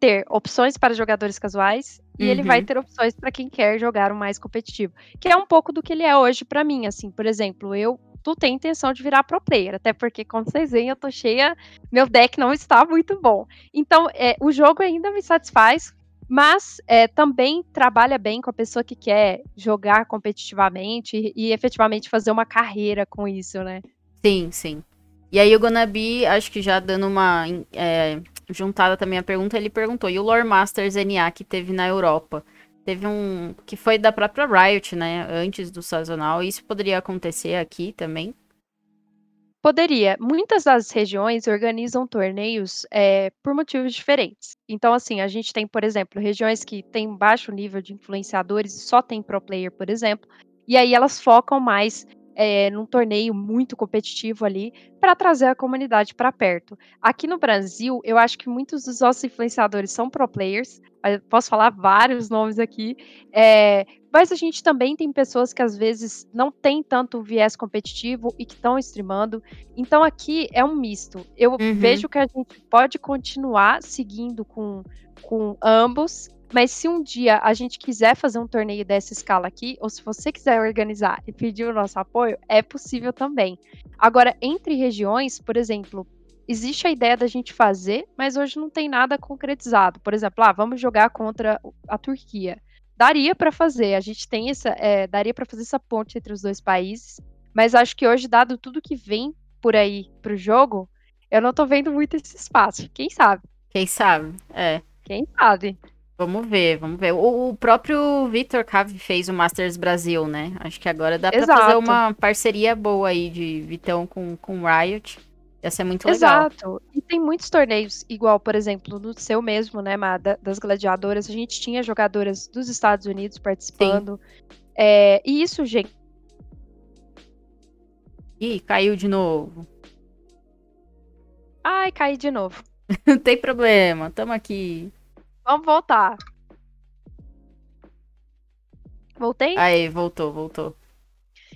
ter opções para jogadores casuais e ele vai Uhum. ter opções para quem quer jogar o mais competitivo, que é um pouco do que ele é hoje pra mim, assim, por exemplo, eu tu tem intenção de virar pro player, até porque como vocês veem, eu tô cheia, meu deck não está muito bom. Então, é, o jogo ainda me satisfaz, mas é, também trabalha bem com a pessoa que quer jogar competitivamente e, e efetivamente fazer uma carreira com isso, né? Sim, sim. E aí o Gonabi, acho que já dando uma é, juntada também a pergunta, ele perguntou, e o Lore Masters NA que teve na Europa? Teve um que foi da própria Riot, né, antes do sazonal, isso poderia acontecer aqui também? Poderia. Muitas das regiões organizam torneios é, por motivos diferentes. Então, assim, a gente tem, por exemplo, regiões que têm baixo nível de influenciadores e só tem pro player, por exemplo, e aí elas focam mais é, num torneio muito competitivo ali para trazer a comunidade para perto. Aqui no Brasil, eu acho que muitos dos nossos influenciadores são pro players. Posso falar vários nomes aqui. É, mas a gente também tem pessoas que às vezes não tem tanto viés competitivo e que estão streamando. Então aqui é um misto. Eu Uhum. vejo que a gente pode continuar seguindo com, com ambos. Mas se um dia a gente quiser fazer um torneio dessa escala aqui, ou se você quiser organizar e pedir o nosso apoio, é possível também. Agora, entre regiões, por exemplo, existe a ideia da gente fazer, mas hoje não tem nada concretizado. Por exemplo, ah, vamos jogar contra a Turquia daria para fazer. A gente tem essa, é, daria para fazer essa ponte entre os dois países, mas acho que hoje, dado tudo que vem por aí pro jogo, eu não tô vendo muito esse espaço. Quem sabe? Quem sabe? É. Quem sabe? Vamos ver, vamos ver. O, o próprio Vitor Cave fez o Masters Brasil, né? Acho que agora dá pra fazer Exato. uma parceria boa aí de Vitão com, com Riot. Ia ser muito legal. Exato. E tem muitos torneios, igual, por exemplo, no seu mesmo, né, Má, da- das gladiadoras, a gente tinha jogadoras dos Estados Unidos participando. É, e isso, gente, Ih, caiu de novo. ai, caí de novo. Não tem problema, tamo aqui. Vamos voltar. Voltei? Aí, voltou, voltou.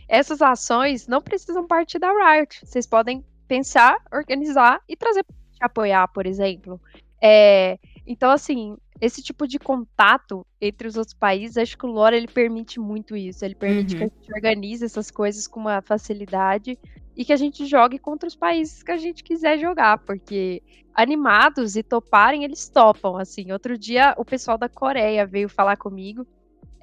essas ações não precisam partir da Riot. Vocês podem pensar, organizar e trazer gente apoiar, por exemplo. É, então, assim, esse tipo de contato entre os outros países, acho que o Lore ele permite muito isso. Ele permite Uhum. que a gente organize essas coisas com uma facilidade e que a gente jogue contra os países que a gente quiser jogar, porque animados e toparem, eles topam, assim. Outro dia, o pessoal da Coreia veio falar comigo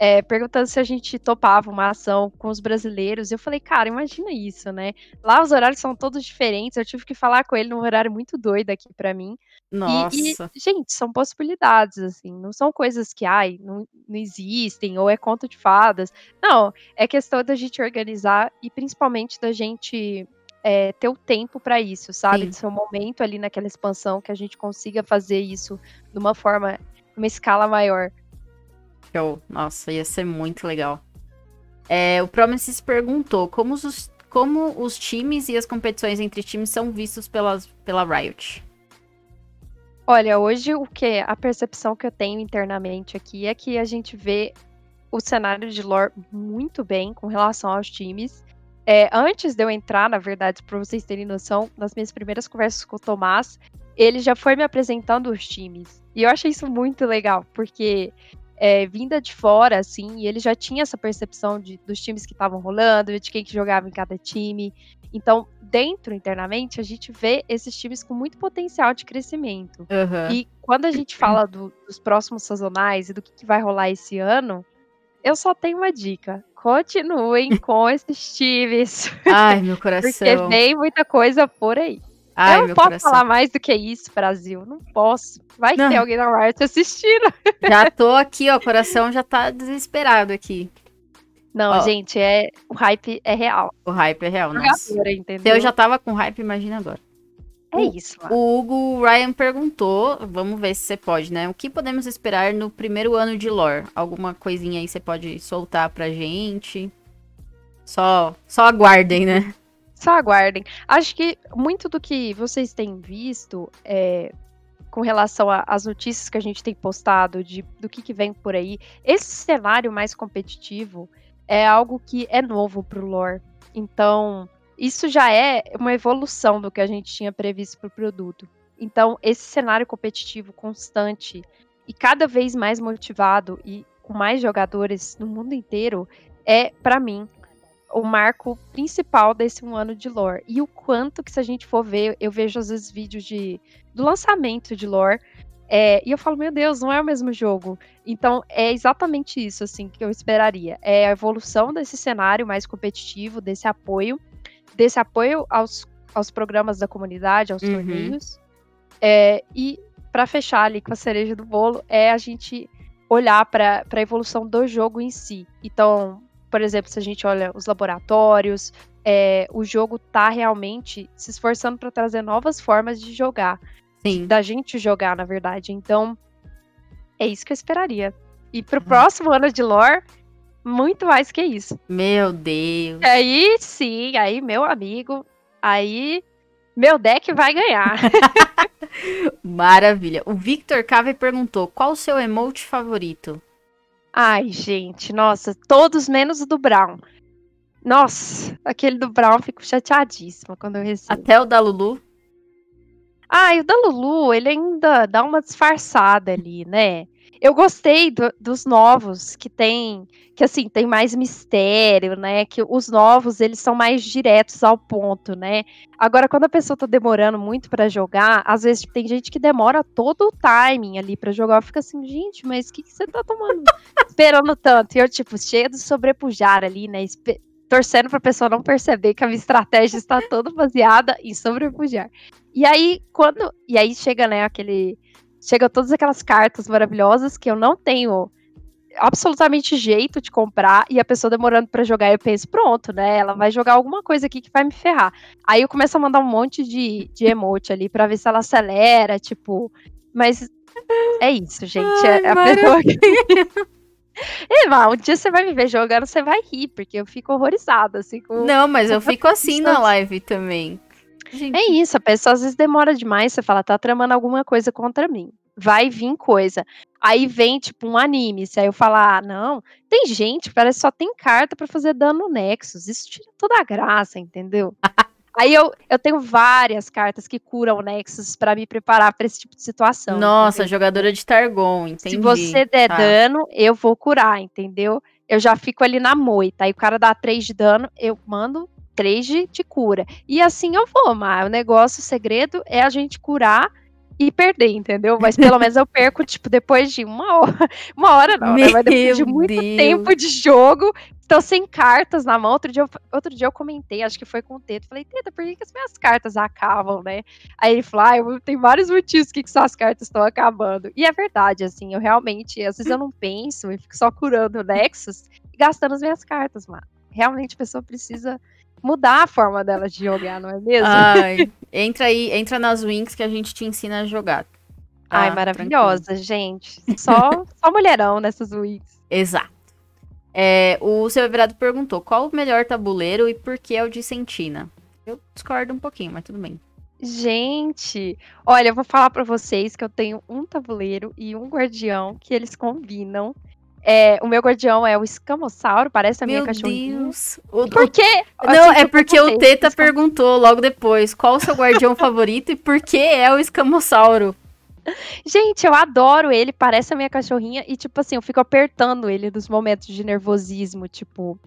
é, perguntando se a gente topava uma ação com os brasileiros. Eu falei, cara, imagina isso, né? Lá os horários são todos diferentes. Eu tive que falar com ele num horário muito doido aqui para mim. Nossa. E, e, gente, são possibilidades, assim. Não são coisas que, ai, não, não existem, ou é conto de fadas. Não, é questão da gente organizar e principalmente da gente é, ter o tempo para isso, sabe? Sim. De ser um momento ali naquela expansão que a gente consiga fazer isso de uma forma, uma escala maior. Show. Nossa, ia ser muito legal. É, o Promises perguntou como os, como os times e as competições entre times são vistos pelas, pela Riot. Olha, hoje o que a percepção que eu tenho internamente aqui é que a gente vê o cenário de lore muito bem com relação aos times. É, antes de eu entrar, na verdade, para vocês terem noção, nas minhas primeiras conversas com o Tomás, ele já foi me apresentando os times. E eu achei isso muito legal, porque é, vinda de fora, assim, e ele já tinha essa percepção de, dos times que estavam rolando, de quem que jogava em cada time. Então, dentro, internamente, a gente vê esses times com muito potencial de crescimento. Uhum. E quando a gente fala do, dos próximos sazonais e do que, que vai rolar esse ano, eu só tenho uma dica. Continuem com esses times. Ai, meu coração. Porque vem muita coisa por aí. Ai, eu não posso coração. falar mais do que isso, Brasil. Não posso. Vai não. ter alguém na Riot assistindo. Já tô aqui, ó. O coração já tá desesperado aqui. Não, ó, gente, é o hype é real. O hype é real, nossa. Se eu já tava com hype, imagina agora. É o, isso. Lá. O Hugo Ryan perguntou, vamos ver se você pode, né? O que podemos esperar no primeiro ano de lore? Alguma coisinha aí você pode soltar pra gente? Só, só aguardem, né? Só aguardem. Acho que muito do que vocês têm visto é, com relação às notícias que a gente tem postado, de, do que, que vem por aí, esse cenário mais competitivo é algo que é novo para o lore. Então, isso já é uma evolução do que a gente tinha previsto para o produto. Então, esse cenário competitivo constante e cada vez mais motivado e com mais jogadores no mundo inteiro é, para mim, o marco principal desse um ano de lore. E o quanto que, se a gente for ver, eu vejo às vezes vídeos de, do lançamento de lore. É, e eu falo, meu Deus, não é o mesmo jogo. Então, é exatamente isso, assim, que eu esperaria. É a evolução desse cenário mais competitivo, desse apoio, desse apoio aos, aos programas da comunidade, aos uhum. torneios. É, e, para fechar ali com a cereja do bolo, é a gente olhar para a evolução do jogo em si. Então, por exemplo, se a gente olha os laboratórios, é, o jogo tá realmente se esforçando para trazer novas formas de jogar. Sim. Da gente jogar, na verdade. Então, é isso que eu esperaria. E pro uhum. próximo ano de lore, muito mais que isso. Meu Deus. Aí sim, aí, meu amigo, aí meu deck vai ganhar. Maravilha. O Victor Cave perguntou: qual o seu emote favorito? Ai, gente, nossa, todos menos o do Brown. Nossa, aquele do Brown eu fico chateadíssima quando eu recebo. Até o da Lulu? Ah, e o da Lulu, ele ainda dá uma disfarçada ali, né? Eu gostei do, dos novos, que tem, que assim, tem mais mistério, né? Que os novos, eles são mais diretos ao ponto, né? Agora, quando a pessoa tá demorando muito para jogar, às vezes tem gente que demora todo o timing ali para jogar, fica assim, gente, mas o que, que você tá tomando? esperando tanto. E eu, tipo, cheia de sobrepujar ali, né? torcendo pra pessoa não perceber que a minha estratégia está toda baseada em sobrepujar. E aí, quando. E aí chega, né, aquele chega todas aquelas cartas maravilhosas que eu não tenho absolutamente jeito de comprar e a pessoa demorando para jogar, eu penso, pronto, né? Ela vai jogar alguma coisa aqui que vai me ferrar. Aí eu começo a mandar um monte de, de emote ali para ver se ela acelera, tipo. Mas é isso, gente. Ai, é a pessoa que. É, mas um dia você vai me ver jogando, você vai rir, porque eu fico horrorizada, assim. Com... Não, mas eu fico assim na live também. Gente. É isso, a pessoa às vezes demora demais, você fala, tá tramando alguma coisa contra mim. Vai vir coisa. Aí vem, tipo, um anime. Se aí eu falar, ah, não, tem gente, parece que só tem carta para fazer dano no Nexus. Isso tira toda a graça, entendeu? Aí eu, eu tenho várias cartas que curam o Nexus para me preparar para esse tipo de situação. Nossa, entendeu? jogadora de Targon, entendi. Se você der tá. dano, eu vou curar, entendeu? Eu já fico ali na moita. Aí o cara dá 3 de dano, eu mando 3 de, de cura. E assim eu vou, mas o negócio, o segredo é a gente curar e perder, entendeu? Mas pelo menos eu perco, tipo, depois de uma hora. Uma hora não, né? Mas depois de muito Deus. tempo de jogo, tô sem cartas na mão. Outro dia, eu, outro dia eu comentei, acho que foi com o Teto. Falei, Teta, por que, que as minhas cartas acabam, né? Aí ele falou, ah, eu, tem vários motivos que, que suas cartas estão acabando. E é verdade, assim, eu realmente, às vezes eu não penso e fico só curando o Nexus e gastando as minhas cartas, mano. Realmente a pessoa precisa mudar a forma dela de jogar, não é mesmo? Ai, entra aí, entra nas Winx que a gente te ensina a jogar. Ai, ah, maravilhosa, tranquilo. gente. Só, só mulherão nessas Winx. Exato. É, o seu Everado perguntou qual o melhor tabuleiro e por que é o de Sentina. Eu discordo um pouquinho, mas tudo bem. Gente, olha, eu vou falar para vocês que eu tenho um tabuleiro e um guardião que eles combinam. É, o meu guardião é o escamossauro, parece a minha cachorrinha. Meu Deus. O, por quê? Não, é porque o Teta perguntou logo depois qual o seu guardião favorito e por que é o escamossauro. Gente, eu adoro ele, parece a minha cachorrinha e tipo assim, eu fico apertando ele nos momentos de nervosismo, tipo,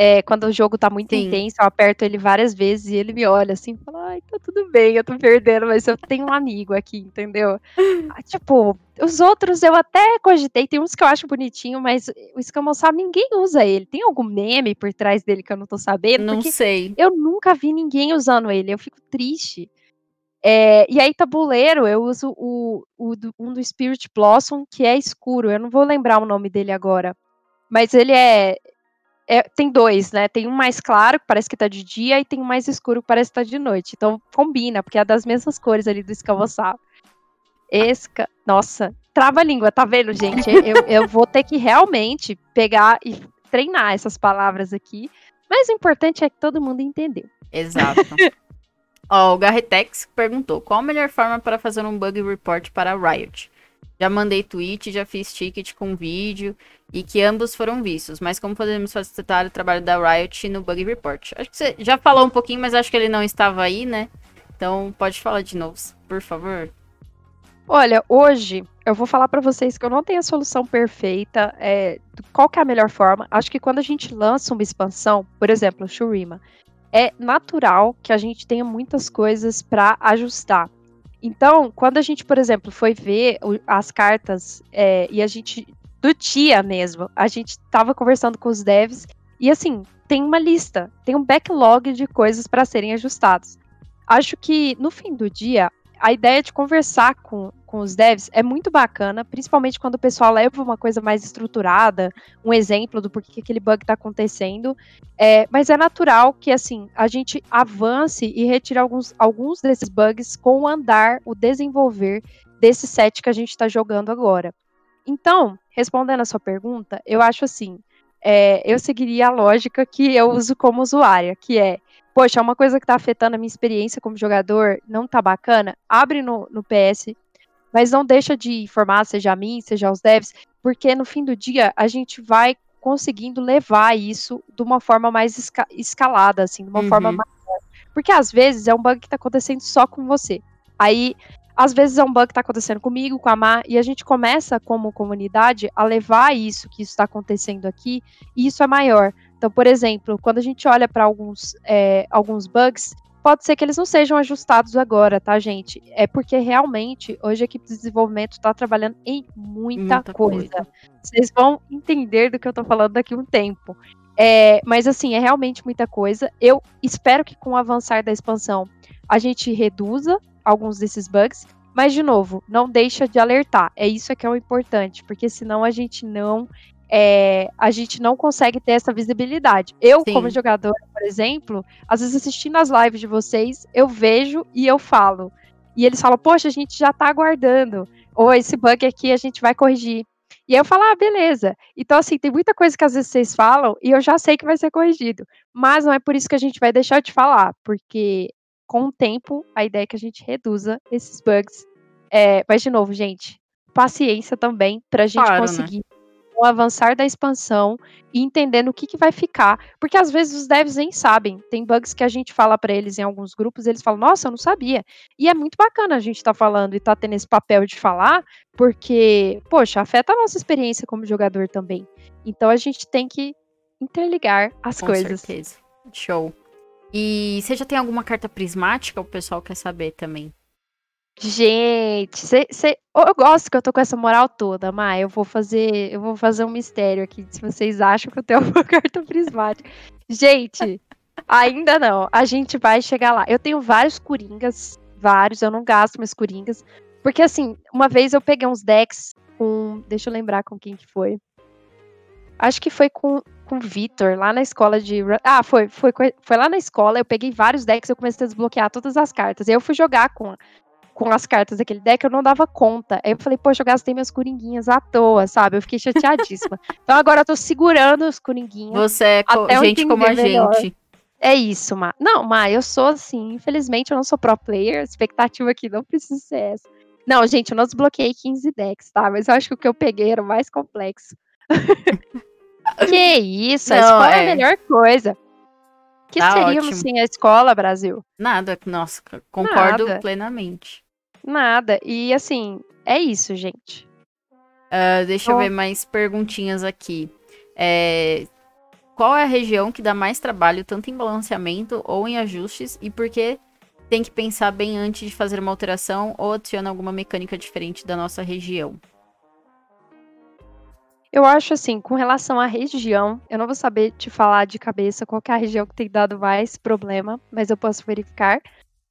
é, quando o jogo tá muito Sim. intenso, eu aperto ele várias vezes e ele me olha assim, fala, ai, tá tudo bem, eu tô perdendo, mas eu tenho um amigo aqui, entendeu? Ah, tipo, os outros eu até cogitei, tem uns que eu acho bonitinho, mas o escamoçado ninguém usa ele. Tem algum meme por trás dele que eu não tô sabendo? Não sei. Eu nunca vi ninguém usando ele, eu fico triste. É, e aí, tabuleiro, eu uso o, o, um do Spirit Blossom, que é escuro. Eu não vou lembrar o nome dele agora. Mas ele é, é, tem dois, né? Tem um mais claro, que parece que tá de dia, e tem um mais escuro, que parece que tá de noite. Então combina, porque é das mesmas cores ali do escavoçal. Esca... Nossa, trava a língua, tá vendo, gente? Eu, eu vou ter que realmente pegar e treinar essas palavras aqui. Mas o importante é que todo mundo entendeu. Exato. Ó, o Garretex perguntou: qual a melhor forma para fazer um bug report para Riot? Já mandei tweet, já fiz ticket com vídeo e que ambos foram vistos. Mas como podemos facilitar o trabalho da Riot no Bug Report? Acho que você já falou um pouquinho, mas acho que ele não estava aí, né? Então pode falar de novo, por favor. Olha, hoje eu vou falar para vocês que eu não tenho a solução perfeita. É, qual que é a melhor forma? Acho que quando a gente lança uma expansão, por exemplo, Shurima, é natural que a gente tenha muitas coisas para ajustar. Então, quando a gente, por exemplo, foi ver as cartas é, e a gente, do dia mesmo, a gente estava conversando com os devs e assim, tem uma lista, tem um backlog de coisas para serem ajustadas. Acho que no fim do dia, a ideia de conversar com, com os devs é muito bacana, principalmente quando o pessoal leva uma coisa mais estruturada, um exemplo do porquê aquele bug está acontecendo. É, mas é natural que assim a gente avance e retire alguns, alguns desses bugs com o andar, o desenvolver desse set que a gente está jogando agora. Então, respondendo a sua pergunta, eu acho assim, é, eu seguiria a lógica que eu uso como usuária, que é poxa, é uma coisa que está afetando a minha experiência como jogador, não tá bacana, abre no, no PS, mas não deixa de informar, seja a mim, seja os devs, porque no fim do dia a gente vai conseguindo levar isso de uma forma mais esca escalada, assim, de uma uhum. forma maior. Porque às vezes é um bug que está acontecendo só com você. Aí, às vezes é um bug que está acontecendo comigo, com a Mar, e a gente começa, como comunidade, a levar isso que está acontecendo aqui, e isso é maior. Então, por exemplo, quando a gente olha para alguns, é, alguns bugs, pode ser que eles não sejam ajustados agora, tá, gente? É porque realmente hoje a equipe de desenvolvimento está trabalhando em muita, muita coisa. coisa. Vocês vão entender do que eu estou falando daqui a um tempo. É, mas assim, é realmente muita coisa. Eu espero que com o avançar da expansão a gente reduza alguns desses bugs. Mas, de novo, não deixa de alertar. É isso que é o importante, porque senão a gente não é, a gente não consegue ter essa visibilidade. Eu, Sim. como jogadora, por exemplo, às vezes assistindo as lives de vocês, eu vejo e eu falo. E eles falam, poxa, a gente já tá aguardando. Ou esse bug aqui a gente vai corrigir. E aí eu falo, ah, beleza. Então, assim, tem muita coisa que às vezes vocês falam e eu já sei que vai ser corrigido. Mas não é por isso que a gente vai deixar de falar, porque com o tempo a ideia é que a gente reduza esses bugs. É, mas, de novo, gente, paciência também pra gente claro, né? conseguir. Né? O avançar da expansão e entendendo o que, que vai ficar. Porque às vezes os devs nem sabem. Tem bugs que a gente fala para eles em alguns grupos, eles falam, nossa, eu não sabia. E é muito bacana a gente estar tá falando e estar tá tendo esse papel de falar, porque, poxa, afeta a nossa experiência como jogador também. Então a gente tem que interligar as Com coisas. Certeza. Show. E você já tem alguma carta prismática? O pessoal quer saber também. Gente, cê, cê, eu gosto que eu tô com essa moral toda, mas eu vou fazer, eu vou fazer um mistério aqui, se vocês acham que eu tenho uma carta prismática. Gente, ainda não. A gente vai chegar lá. Eu tenho vários coringas, vários, eu não gasto meus coringas, porque assim, uma vez eu peguei uns decks com, deixa eu lembrar com quem que foi. Acho que foi com com o Vitor lá na escola de. Ah, foi, foi, foi lá na escola. Eu peguei vários decks, eu comecei a desbloquear todas as cartas. E eu fui jogar com, com as cartas daquele deck, eu não dava conta. Aí eu falei, poxa, eu gastei meus coringuinhas à toa, sabe? Eu fiquei chateadíssima. então agora eu tô segurando os coringuinhas. Você é co gente como a melhor. gente. É isso, Ma. Não, Ma, eu sou assim, infelizmente eu não sou pro player, a expectativa aqui não precisa ser essa. Não, gente, eu não desbloqueei 15 decks, tá? Mas eu acho que o que eu peguei era o mais complexo. que isso, não, a escola é... é a melhor coisa. que tá seríamos ótimo. sem a escola, Brasil? Nada, nossa, concordo Nada. plenamente. Nada. E assim, é isso, gente. Uh, deixa eu ver mais perguntinhas aqui. É, qual é a região que dá mais trabalho, tanto em balanceamento ou em ajustes, e por que tem que pensar bem antes de fazer uma alteração ou adiciona alguma mecânica diferente da nossa região? Eu acho assim, com relação à região, eu não vou saber te falar de cabeça qual é a região que tem dado mais problema, mas eu posso verificar.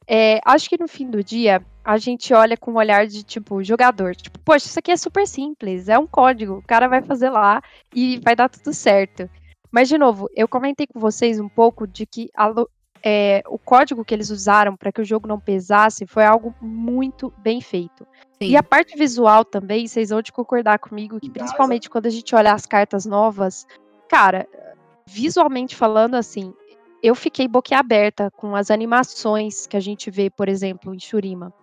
É, acho que no fim do dia, a gente olha com um olhar de tipo, jogador. Tipo, poxa, isso aqui é super simples, é um código, o cara vai fazer lá e vai dar tudo certo. Mas, de novo, eu comentei com vocês um pouco de que a, é, o código que eles usaram para que o jogo não pesasse foi algo muito bem feito. Sim. E a parte visual também, vocês vão de concordar comigo que principalmente quando a gente olha as cartas novas, cara, visualmente falando assim, eu fiquei boquiaberta com as animações que a gente vê, por exemplo, em Shurima.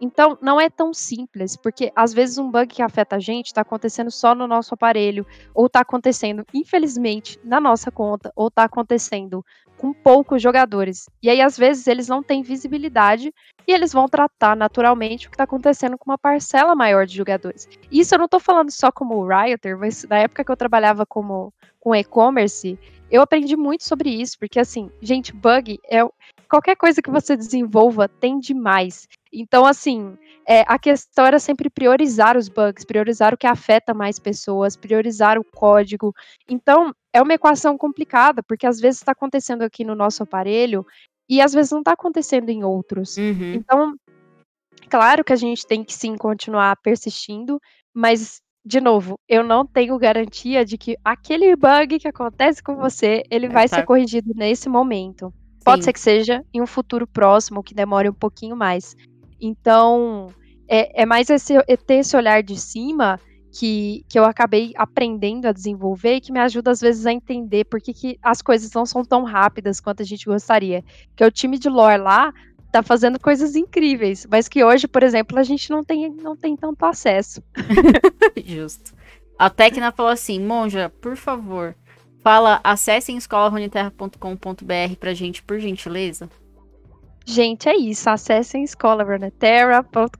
Então, não é tão simples, porque às vezes um bug que afeta a gente está acontecendo só no nosso aparelho, ou está acontecendo, infelizmente, na nossa conta, ou está acontecendo com poucos jogadores. E aí, às vezes, eles não têm visibilidade e eles vão tratar naturalmente o que está acontecendo com uma parcela maior de jogadores. Isso eu não estou falando só como Rioter, mas na época que eu trabalhava como com e-commerce, eu aprendi muito sobre isso, porque assim, gente, bug é qualquer coisa que você desenvolva tem demais. Então, assim, é, a questão era sempre priorizar os bugs, priorizar o que afeta mais pessoas, priorizar o código. Então, é uma equação complicada, porque às vezes está acontecendo aqui no nosso aparelho e às vezes não está acontecendo em outros. Uhum. Então, claro que a gente tem que sim continuar persistindo, mas de novo, eu não tenho garantia de que aquele bug que acontece com você, ele é, vai tá. ser corrigido nesse momento. Pode Sim. ser que seja em um futuro próximo, que demore um pouquinho mais. Então, é, é mais esse, é ter esse olhar de cima que, que eu acabei aprendendo a desenvolver e que me ajuda às vezes a entender por que, que as coisas não são tão rápidas quanto a gente gostaria. Que o time de lore lá tá fazendo coisas incríveis, mas que hoje, por exemplo, a gente não tem, não tem tanto acesso. Justo. A Tecna falou assim, Monja, por favor, fala, acessem escolaruneterra.com.br pra gente, por gentileza. Gente, é isso. Acessem escolaruneterra.com.br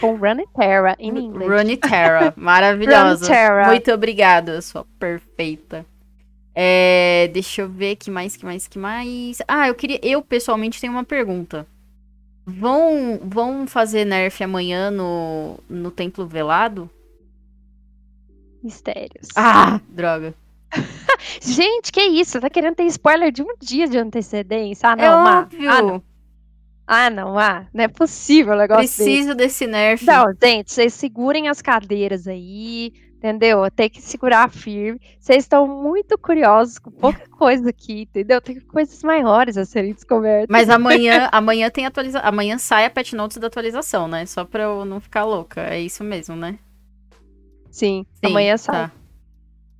com Runeterra em inglês. Runeterra, maravilhosa. Runeterra. Muito obrigada, sua perfeita. É, deixa eu ver que mais, que mais, que mais. Ah, eu queria. Eu pessoalmente tenho uma pergunta. Vão, vão fazer nerf amanhã no, no Templo Velado? Mistérios. Ah, droga. Gente, que isso? Você tá querendo ter spoiler de um dia de antecedência? Ah, não, é Má. Óbvio. Ah, não. Ah, não, ah, não é possível o negócio Preciso desse, desse nerf. Não, gente, vocês segurem as cadeiras aí, entendeu? Tem que segurar firme. Vocês estão muito curiosos com pouca coisa aqui, entendeu? Tem coisas maiores a serem descobertas. Mas amanhã, amanhã tem atualização. Amanhã sai a patch notes da atualização, né? Só pra eu não ficar louca. É isso mesmo, né? Sim, Sim amanhã sai. Tá.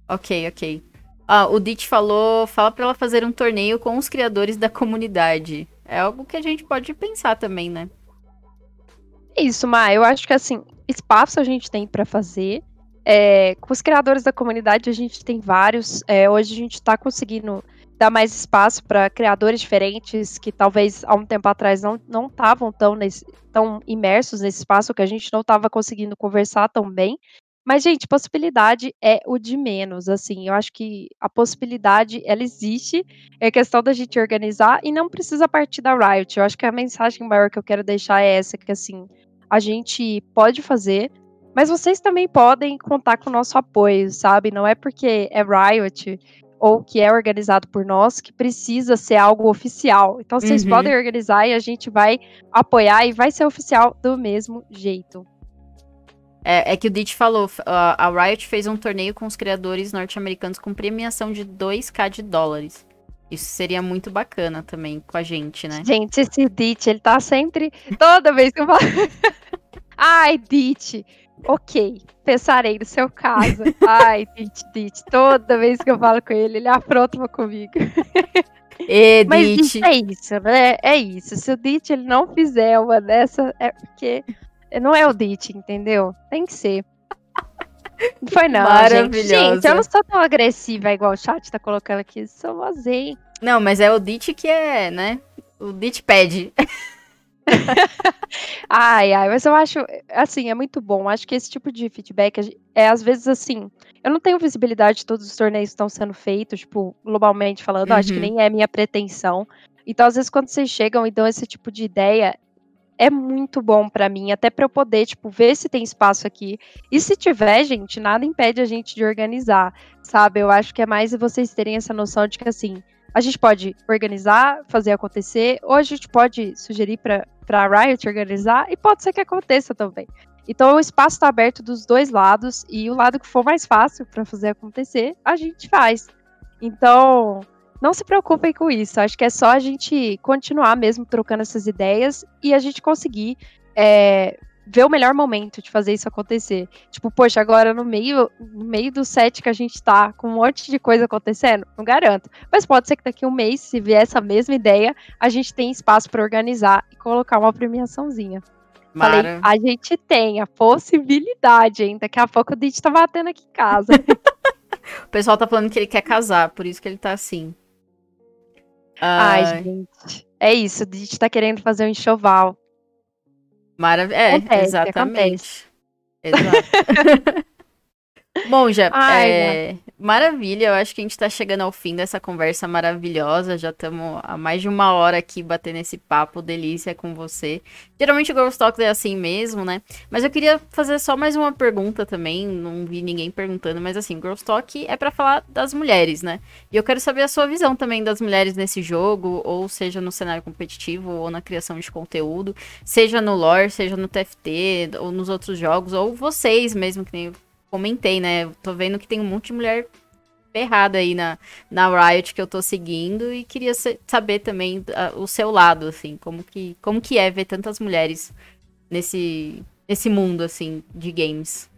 Ok, ok. Ah, o Dit falou, fala para ela fazer um torneio com os criadores da comunidade. É algo que a gente pode pensar também, né? Isso, Ma, eu acho que assim, espaço a gente tem para fazer. É, com os criadores da comunidade a gente tem vários. É, hoje a gente está conseguindo dar mais espaço para criadores diferentes que talvez há um tempo atrás não estavam tão, tão imersos nesse espaço, que a gente não estava conseguindo conversar tão bem. Mas, gente, possibilidade é o de menos, assim, eu acho que a possibilidade, ela existe, é questão da gente organizar e não precisa partir da Riot. Eu acho que a mensagem maior que eu quero deixar é essa, que assim, a gente pode fazer, mas vocês também podem contar com o nosso apoio, sabe? Não é porque é Riot ou que é organizado por nós que precisa ser algo oficial. Então vocês Uhum. podem organizar e a gente vai apoiar e vai ser oficial do mesmo jeito. É, é que o Ditch falou, a, a Riot fez um torneio com os criadores norte-americanos com premiação de 2k de dólares. Isso seria muito bacana também com a gente, né? Gente, esse Ditch, ele tá sempre. Toda vez que eu falo. Ai, Ditch. Ok, pensarei no seu caso. Ai, Ditch, Ditch. Toda vez que eu falo com ele, ele afronta comigo. E Mas isso é isso, né? É isso. Se o Ditch ele não fizer uma dessa, é porque não é o Ditch, entendeu? Tem que ser. Não foi não, gente. Maravilhosa. Gente, eu não sou tão agressiva igual o chat tá colocando aqui. Sou vazei. Não, mas é o Ditch que é, né? O Ditch pede. Ai, ai, mas eu acho, assim, é muito bom. Acho que esse tipo de feedback é, às vezes, assim. Eu não tenho visibilidade de todos os torneios que estão sendo feitos, tipo, globalmente falando, acho que Uhum. nem é minha pretensão. Então, às vezes, quando vocês chegam e dão esse tipo de ideia, é muito bom pra mim, até pra eu poder, tipo, ver se tem espaço aqui. E se tiver, gente, nada impede a gente de organizar, sabe? Eu acho que é mais vocês terem essa noção de que, assim, a gente pode organizar, fazer acontecer, ou a gente pode sugerir para Riot organizar e pode ser que aconteça também. Então o espaço está aberto dos dois lados e o lado que for mais fácil para fazer acontecer, a gente faz. Então, não se preocupem com isso. Acho que é só a gente continuar mesmo trocando essas ideias e a gente conseguir é, ver o melhor momento de fazer isso acontecer. Tipo, poxa, agora no meio, no meio do set que a gente tá, com um monte de coisa acontecendo, não garanto. Mas pode ser que daqui a um mês, se vier essa mesma ideia, a gente tem espaço para organizar e colocar uma premiaçãozinha. Falei, Mara. a gente tem a possibilidade, hein? Daqui a pouco o Dit tá batendo aqui em casa. O pessoal tá falando que ele quer casar, por isso que ele tá assim. Ai, Ai, gente. É isso, o Dit tá querendo fazer um enxoval. Marav É, Acontece, exatamente. Exato. Bom, já, é, maravilha. Eu acho que a gente tá chegando ao fim dessa conversa maravilhosa. Já estamos há mais de uma hora aqui batendo esse papo delícia com você. Geralmente o Girls Talk é assim mesmo, né? Mas eu queria fazer só mais uma pergunta também. Não vi ninguém perguntando, mas assim, Girls Talk é pra falar das mulheres, né? E eu quero saber a sua visão também das mulheres nesse jogo, ou seja no cenário competitivo, ou na criação de conteúdo, seja no lore, seja no TFT, ou nos outros jogos, ou vocês mesmo, que nem comentei, né? Tô vendo que tem um monte de mulher ferrada aí na, na Riot que eu tô seguindo e queria sa- saber também ah, o seu lado, assim, como que, como que é ver tantas mulheres nesse, nesse mundo, assim, de games.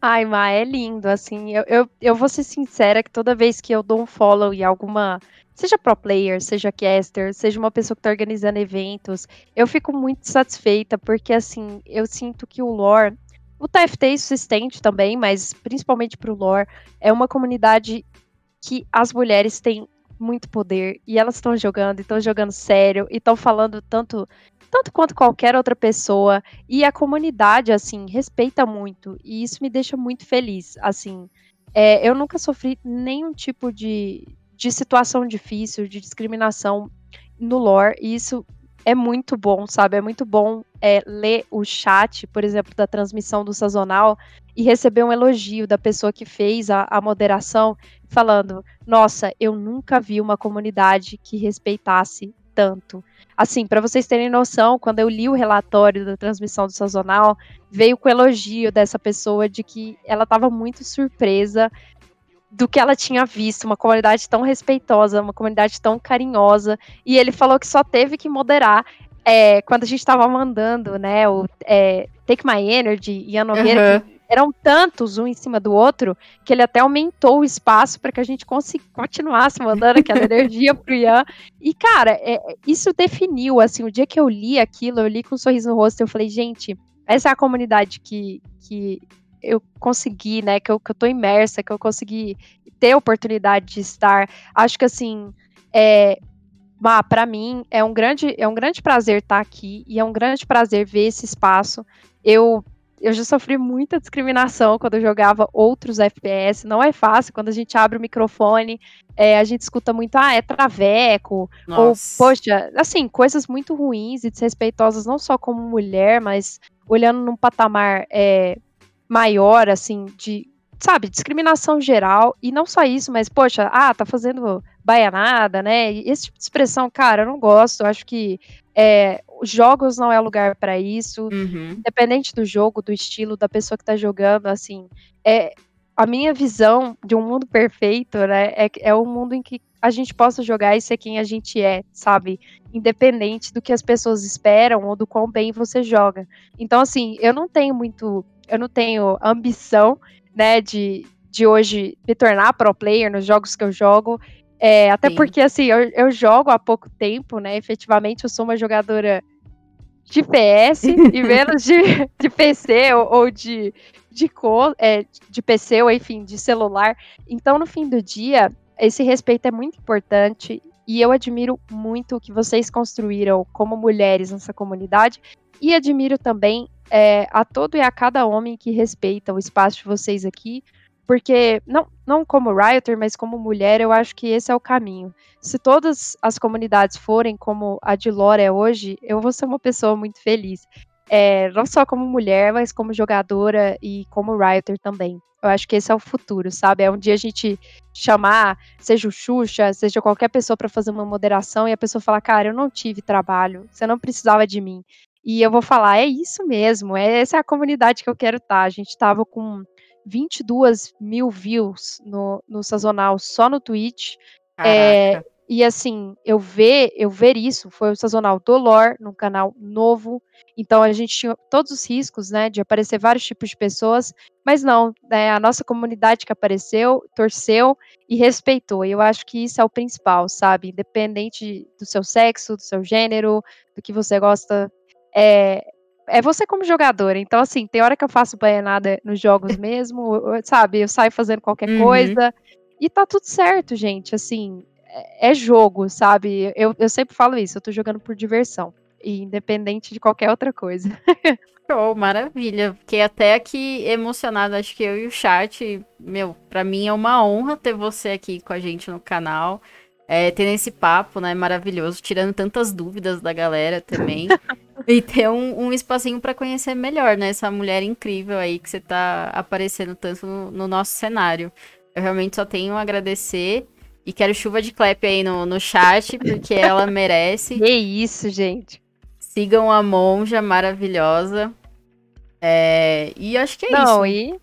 Ai, Ma, é lindo, assim, eu, eu, eu vou ser sincera que toda vez que eu dou um follow em alguma, seja pro player, seja caster, seja uma pessoa que tá organizando eventos, eu fico muito satisfeita, porque, assim, eu sinto que o lore, o TFT se estende também, mas principalmente pro lore, é uma comunidade que as mulheres têm muito poder, e elas estão jogando, estão jogando sério, e estão falando tanto, tanto quanto qualquer outra pessoa, e a comunidade, assim, respeita muito. E isso me deixa muito feliz. Assim, é, eu nunca sofri nenhum tipo de, de situação difícil, de discriminação no lore. E isso é muito bom, sabe? É muito bom é, ler o chat, por exemplo, da transmissão do sazonal e receber um elogio da pessoa que fez a, a moderação, falando: Nossa, eu nunca vi uma comunidade que respeitasse tanto. Assim, para vocês terem noção, quando eu li o relatório da transmissão do sazonal, veio com elogio dessa pessoa de que ela estava muito surpresa do que ela tinha visto, uma comunidade tão respeitosa, uma comunidade tão carinhosa, e ele falou que só teve que moderar é, quando a gente estava mandando, né, o é, Take My Energy e a Nogueira, que eram tantos um em cima do outro, que ele até aumentou o espaço para que a gente continuasse mandando aquela energia pro Ian. E, cara, é, isso definiu, assim, o dia que eu li aquilo, eu li com um sorriso no rosto, eu falei, gente, essa é a comunidade que, que eu consegui, né, que eu, que eu tô imersa, que eu consegui ter a oportunidade de estar. Acho que, assim, é, para mim é um grande é um grande prazer estar aqui e é um grande prazer ver esse espaço. Eu eu já sofri muita discriminação quando eu jogava outros FPS. Não é fácil quando a gente abre o microfone, é, a gente escuta muito, ah, é traveco, Nossa. ou, poxa, assim, coisas muito ruins e desrespeitosas, não só como mulher, mas olhando num patamar é, maior, assim, de, sabe, discriminação geral, e não só isso, mas, poxa, ah, tá fazendo baianada, né? E esse tipo de expressão, cara, eu não gosto, eu acho que é, jogos não é lugar para isso, uhum. independente do jogo, do estilo, da pessoa que tá jogando, assim, é, a minha visão de um mundo perfeito, né, é, é um mundo em que a gente possa jogar e ser quem a gente é, sabe? Independente do que as pessoas esperam ou do quão bem você joga. Então, assim, eu não tenho muito, eu não tenho ambição, né, de, de hoje me tornar pro player nos jogos que eu jogo. É, até Sim. porque, assim, eu, eu jogo há pouco tempo, né? Efetivamente, eu sou uma jogadora de PS e menos de, de PC ou, ou de, de, co, é, de PC ou, enfim, de celular. Então, no fim do dia, esse respeito é muito importante e eu admiro muito o que vocês construíram como mulheres nessa comunidade e admiro também é, a todo e a cada homem que respeita o espaço de vocês aqui, porque, não, não como Rioter, mas como mulher, eu acho que esse é o caminho. Se todas as comunidades forem como a de Lore é hoje, eu vou ser uma pessoa muito feliz. É, não só como mulher, mas como jogadora e como Rioter também. Eu acho que esse é o futuro, sabe? É um dia a gente chamar, seja o Xuxa, seja qualquer pessoa para fazer uma moderação e a pessoa falar, cara, eu não tive trabalho, você não precisava de mim. E eu vou falar, é isso mesmo, é, essa é a comunidade que eu quero estar. Tá. A gente estava com 22 mil views no, no sazonal só no Twitch. É, e assim, eu ver, eu ver isso, foi o sazonal do Lore, num canal novo. Então a gente tinha todos os riscos, né, de aparecer vários tipos de pessoas, mas não, né, a nossa comunidade que apareceu, torceu e respeitou. E eu acho que isso é o principal, sabe? Independente do seu sexo, do seu gênero, do que você gosta, é, é você como jogador. Então, assim, tem hora que eu faço baianada nos jogos mesmo, sabe? Eu saio fazendo qualquer uhum. coisa. E tá tudo certo, gente. Assim, é, é jogo, sabe? Eu, eu sempre falo isso, eu tô jogando por diversão. Independente de qualquer outra coisa. Show, maravilha. Fiquei até aqui emocionada. Acho que eu e o chat, meu, pra mim é uma honra ter você aqui com a gente no canal. É, tendo esse papo, né, maravilhoso, tirando tantas dúvidas da galera também. e ter um, um espacinho para conhecer melhor, né? Essa mulher incrível aí que você tá aparecendo tanto no, no, nosso cenário. Eu realmente só tenho a agradecer. E quero chuva de clap aí no, no chat, porque ela merece. Que isso, gente. Sigam a monja maravilhosa. É, e acho que é Não, isso. E,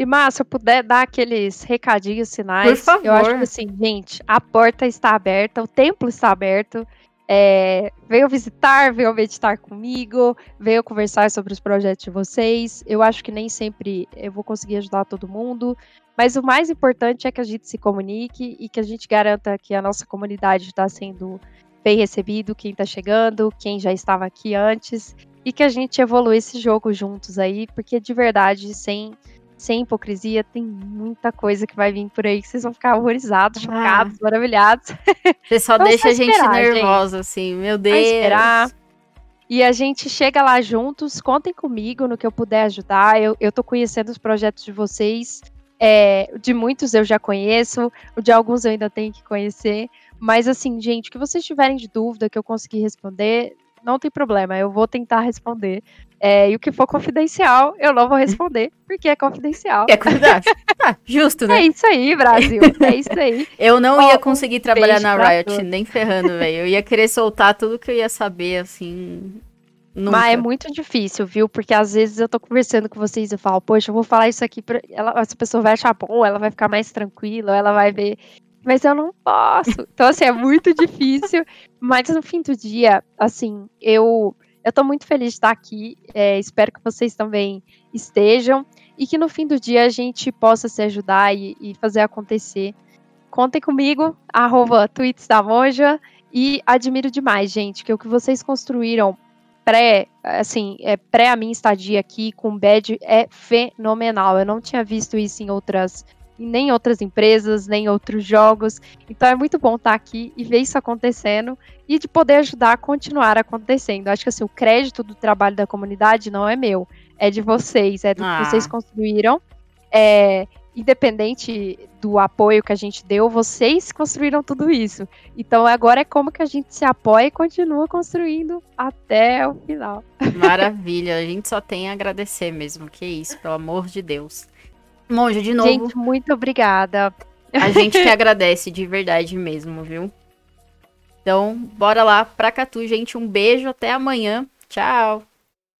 e, Márcia, se eu puder dar aqueles recadinhos, sinais. Por favor. Eu acho que assim, gente, a porta está aberta, o templo está aberto. É, veio visitar, veio meditar comigo, veio conversar sobre os projetos de vocês. Eu acho que nem sempre eu vou conseguir ajudar todo mundo, mas o mais importante é que a gente se comunique e que a gente garanta que a nossa comunidade está sendo bem recebido, quem está chegando, quem já estava aqui antes, e que a gente evolua esse jogo juntos aí, porque de verdade, sem sem hipocrisia, tem muita coisa que vai vir por aí que vocês vão ficar horrorizados, ah. chocados, maravilhados. Você só deixa a gente nervosa, gente. assim, meu Deus. Vai esperar. E a gente chega lá juntos, contem comigo no que eu puder ajudar. Eu, eu tô conhecendo os projetos de vocês. É, de muitos eu já conheço, o de alguns eu ainda tenho que conhecer. Mas assim, gente, o que vocês tiverem de dúvida que eu conseguir responder, não tem problema, eu vou tentar responder. É, e o que for confidencial, eu não vou responder, porque é confidencial. É confidencial. Ah, justo, né? É isso aí, Brasil. É isso aí. eu não ia conseguir trabalhar na Riot, nem ferrando, velho. Eu ia querer soltar tudo que eu ia saber, assim. Nunca. Mas é muito difícil, viu? Porque às vezes eu tô conversando com vocês e eu falo, poxa, eu vou falar isso aqui pra. Ela, essa pessoa vai achar bom, ela vai ficar mais tranquila, ela vai ver mas eu não posso. Então, assim, é muito difícil. Mas no fim do dia, assim, eu eu tô muito feliz de estar aqui. É, espero que vocês também estejam. E que no fim do dia a gente possa se ajudar e, e fazer acontecer. Contem comigo, arroba tweets da Monja. E admiro demais, gente, que o que vocês construíram pré, assim, é, pré a minha estadia aqui com o Bad é fenomenal. Eu não tinha visto isso em outras nem outras empresas, nem outros jogos. Então é muito bom estar aqui e ver isso acontecendo e de poder ajudar a continuar acontecendo. Acho que assim, o crédito do trabalho da comunidade não é meu, é de vocês, é do Ah. que vocês construíram. É, independente do apoio que a gente deu, vocês construíram tudo isso. Então agora é como que a gente se apoia e continua construindo até o final. Maravilha, a gente só tem a agradecer mesmo. Que isso, pelo amor de Deus. Monja, de novo, Gente, muito obrigada. a gente que agradece de verdade mesmo, viu? Então, bora lá pra Catu, gente. Um beijo, até amanhã. Tchau.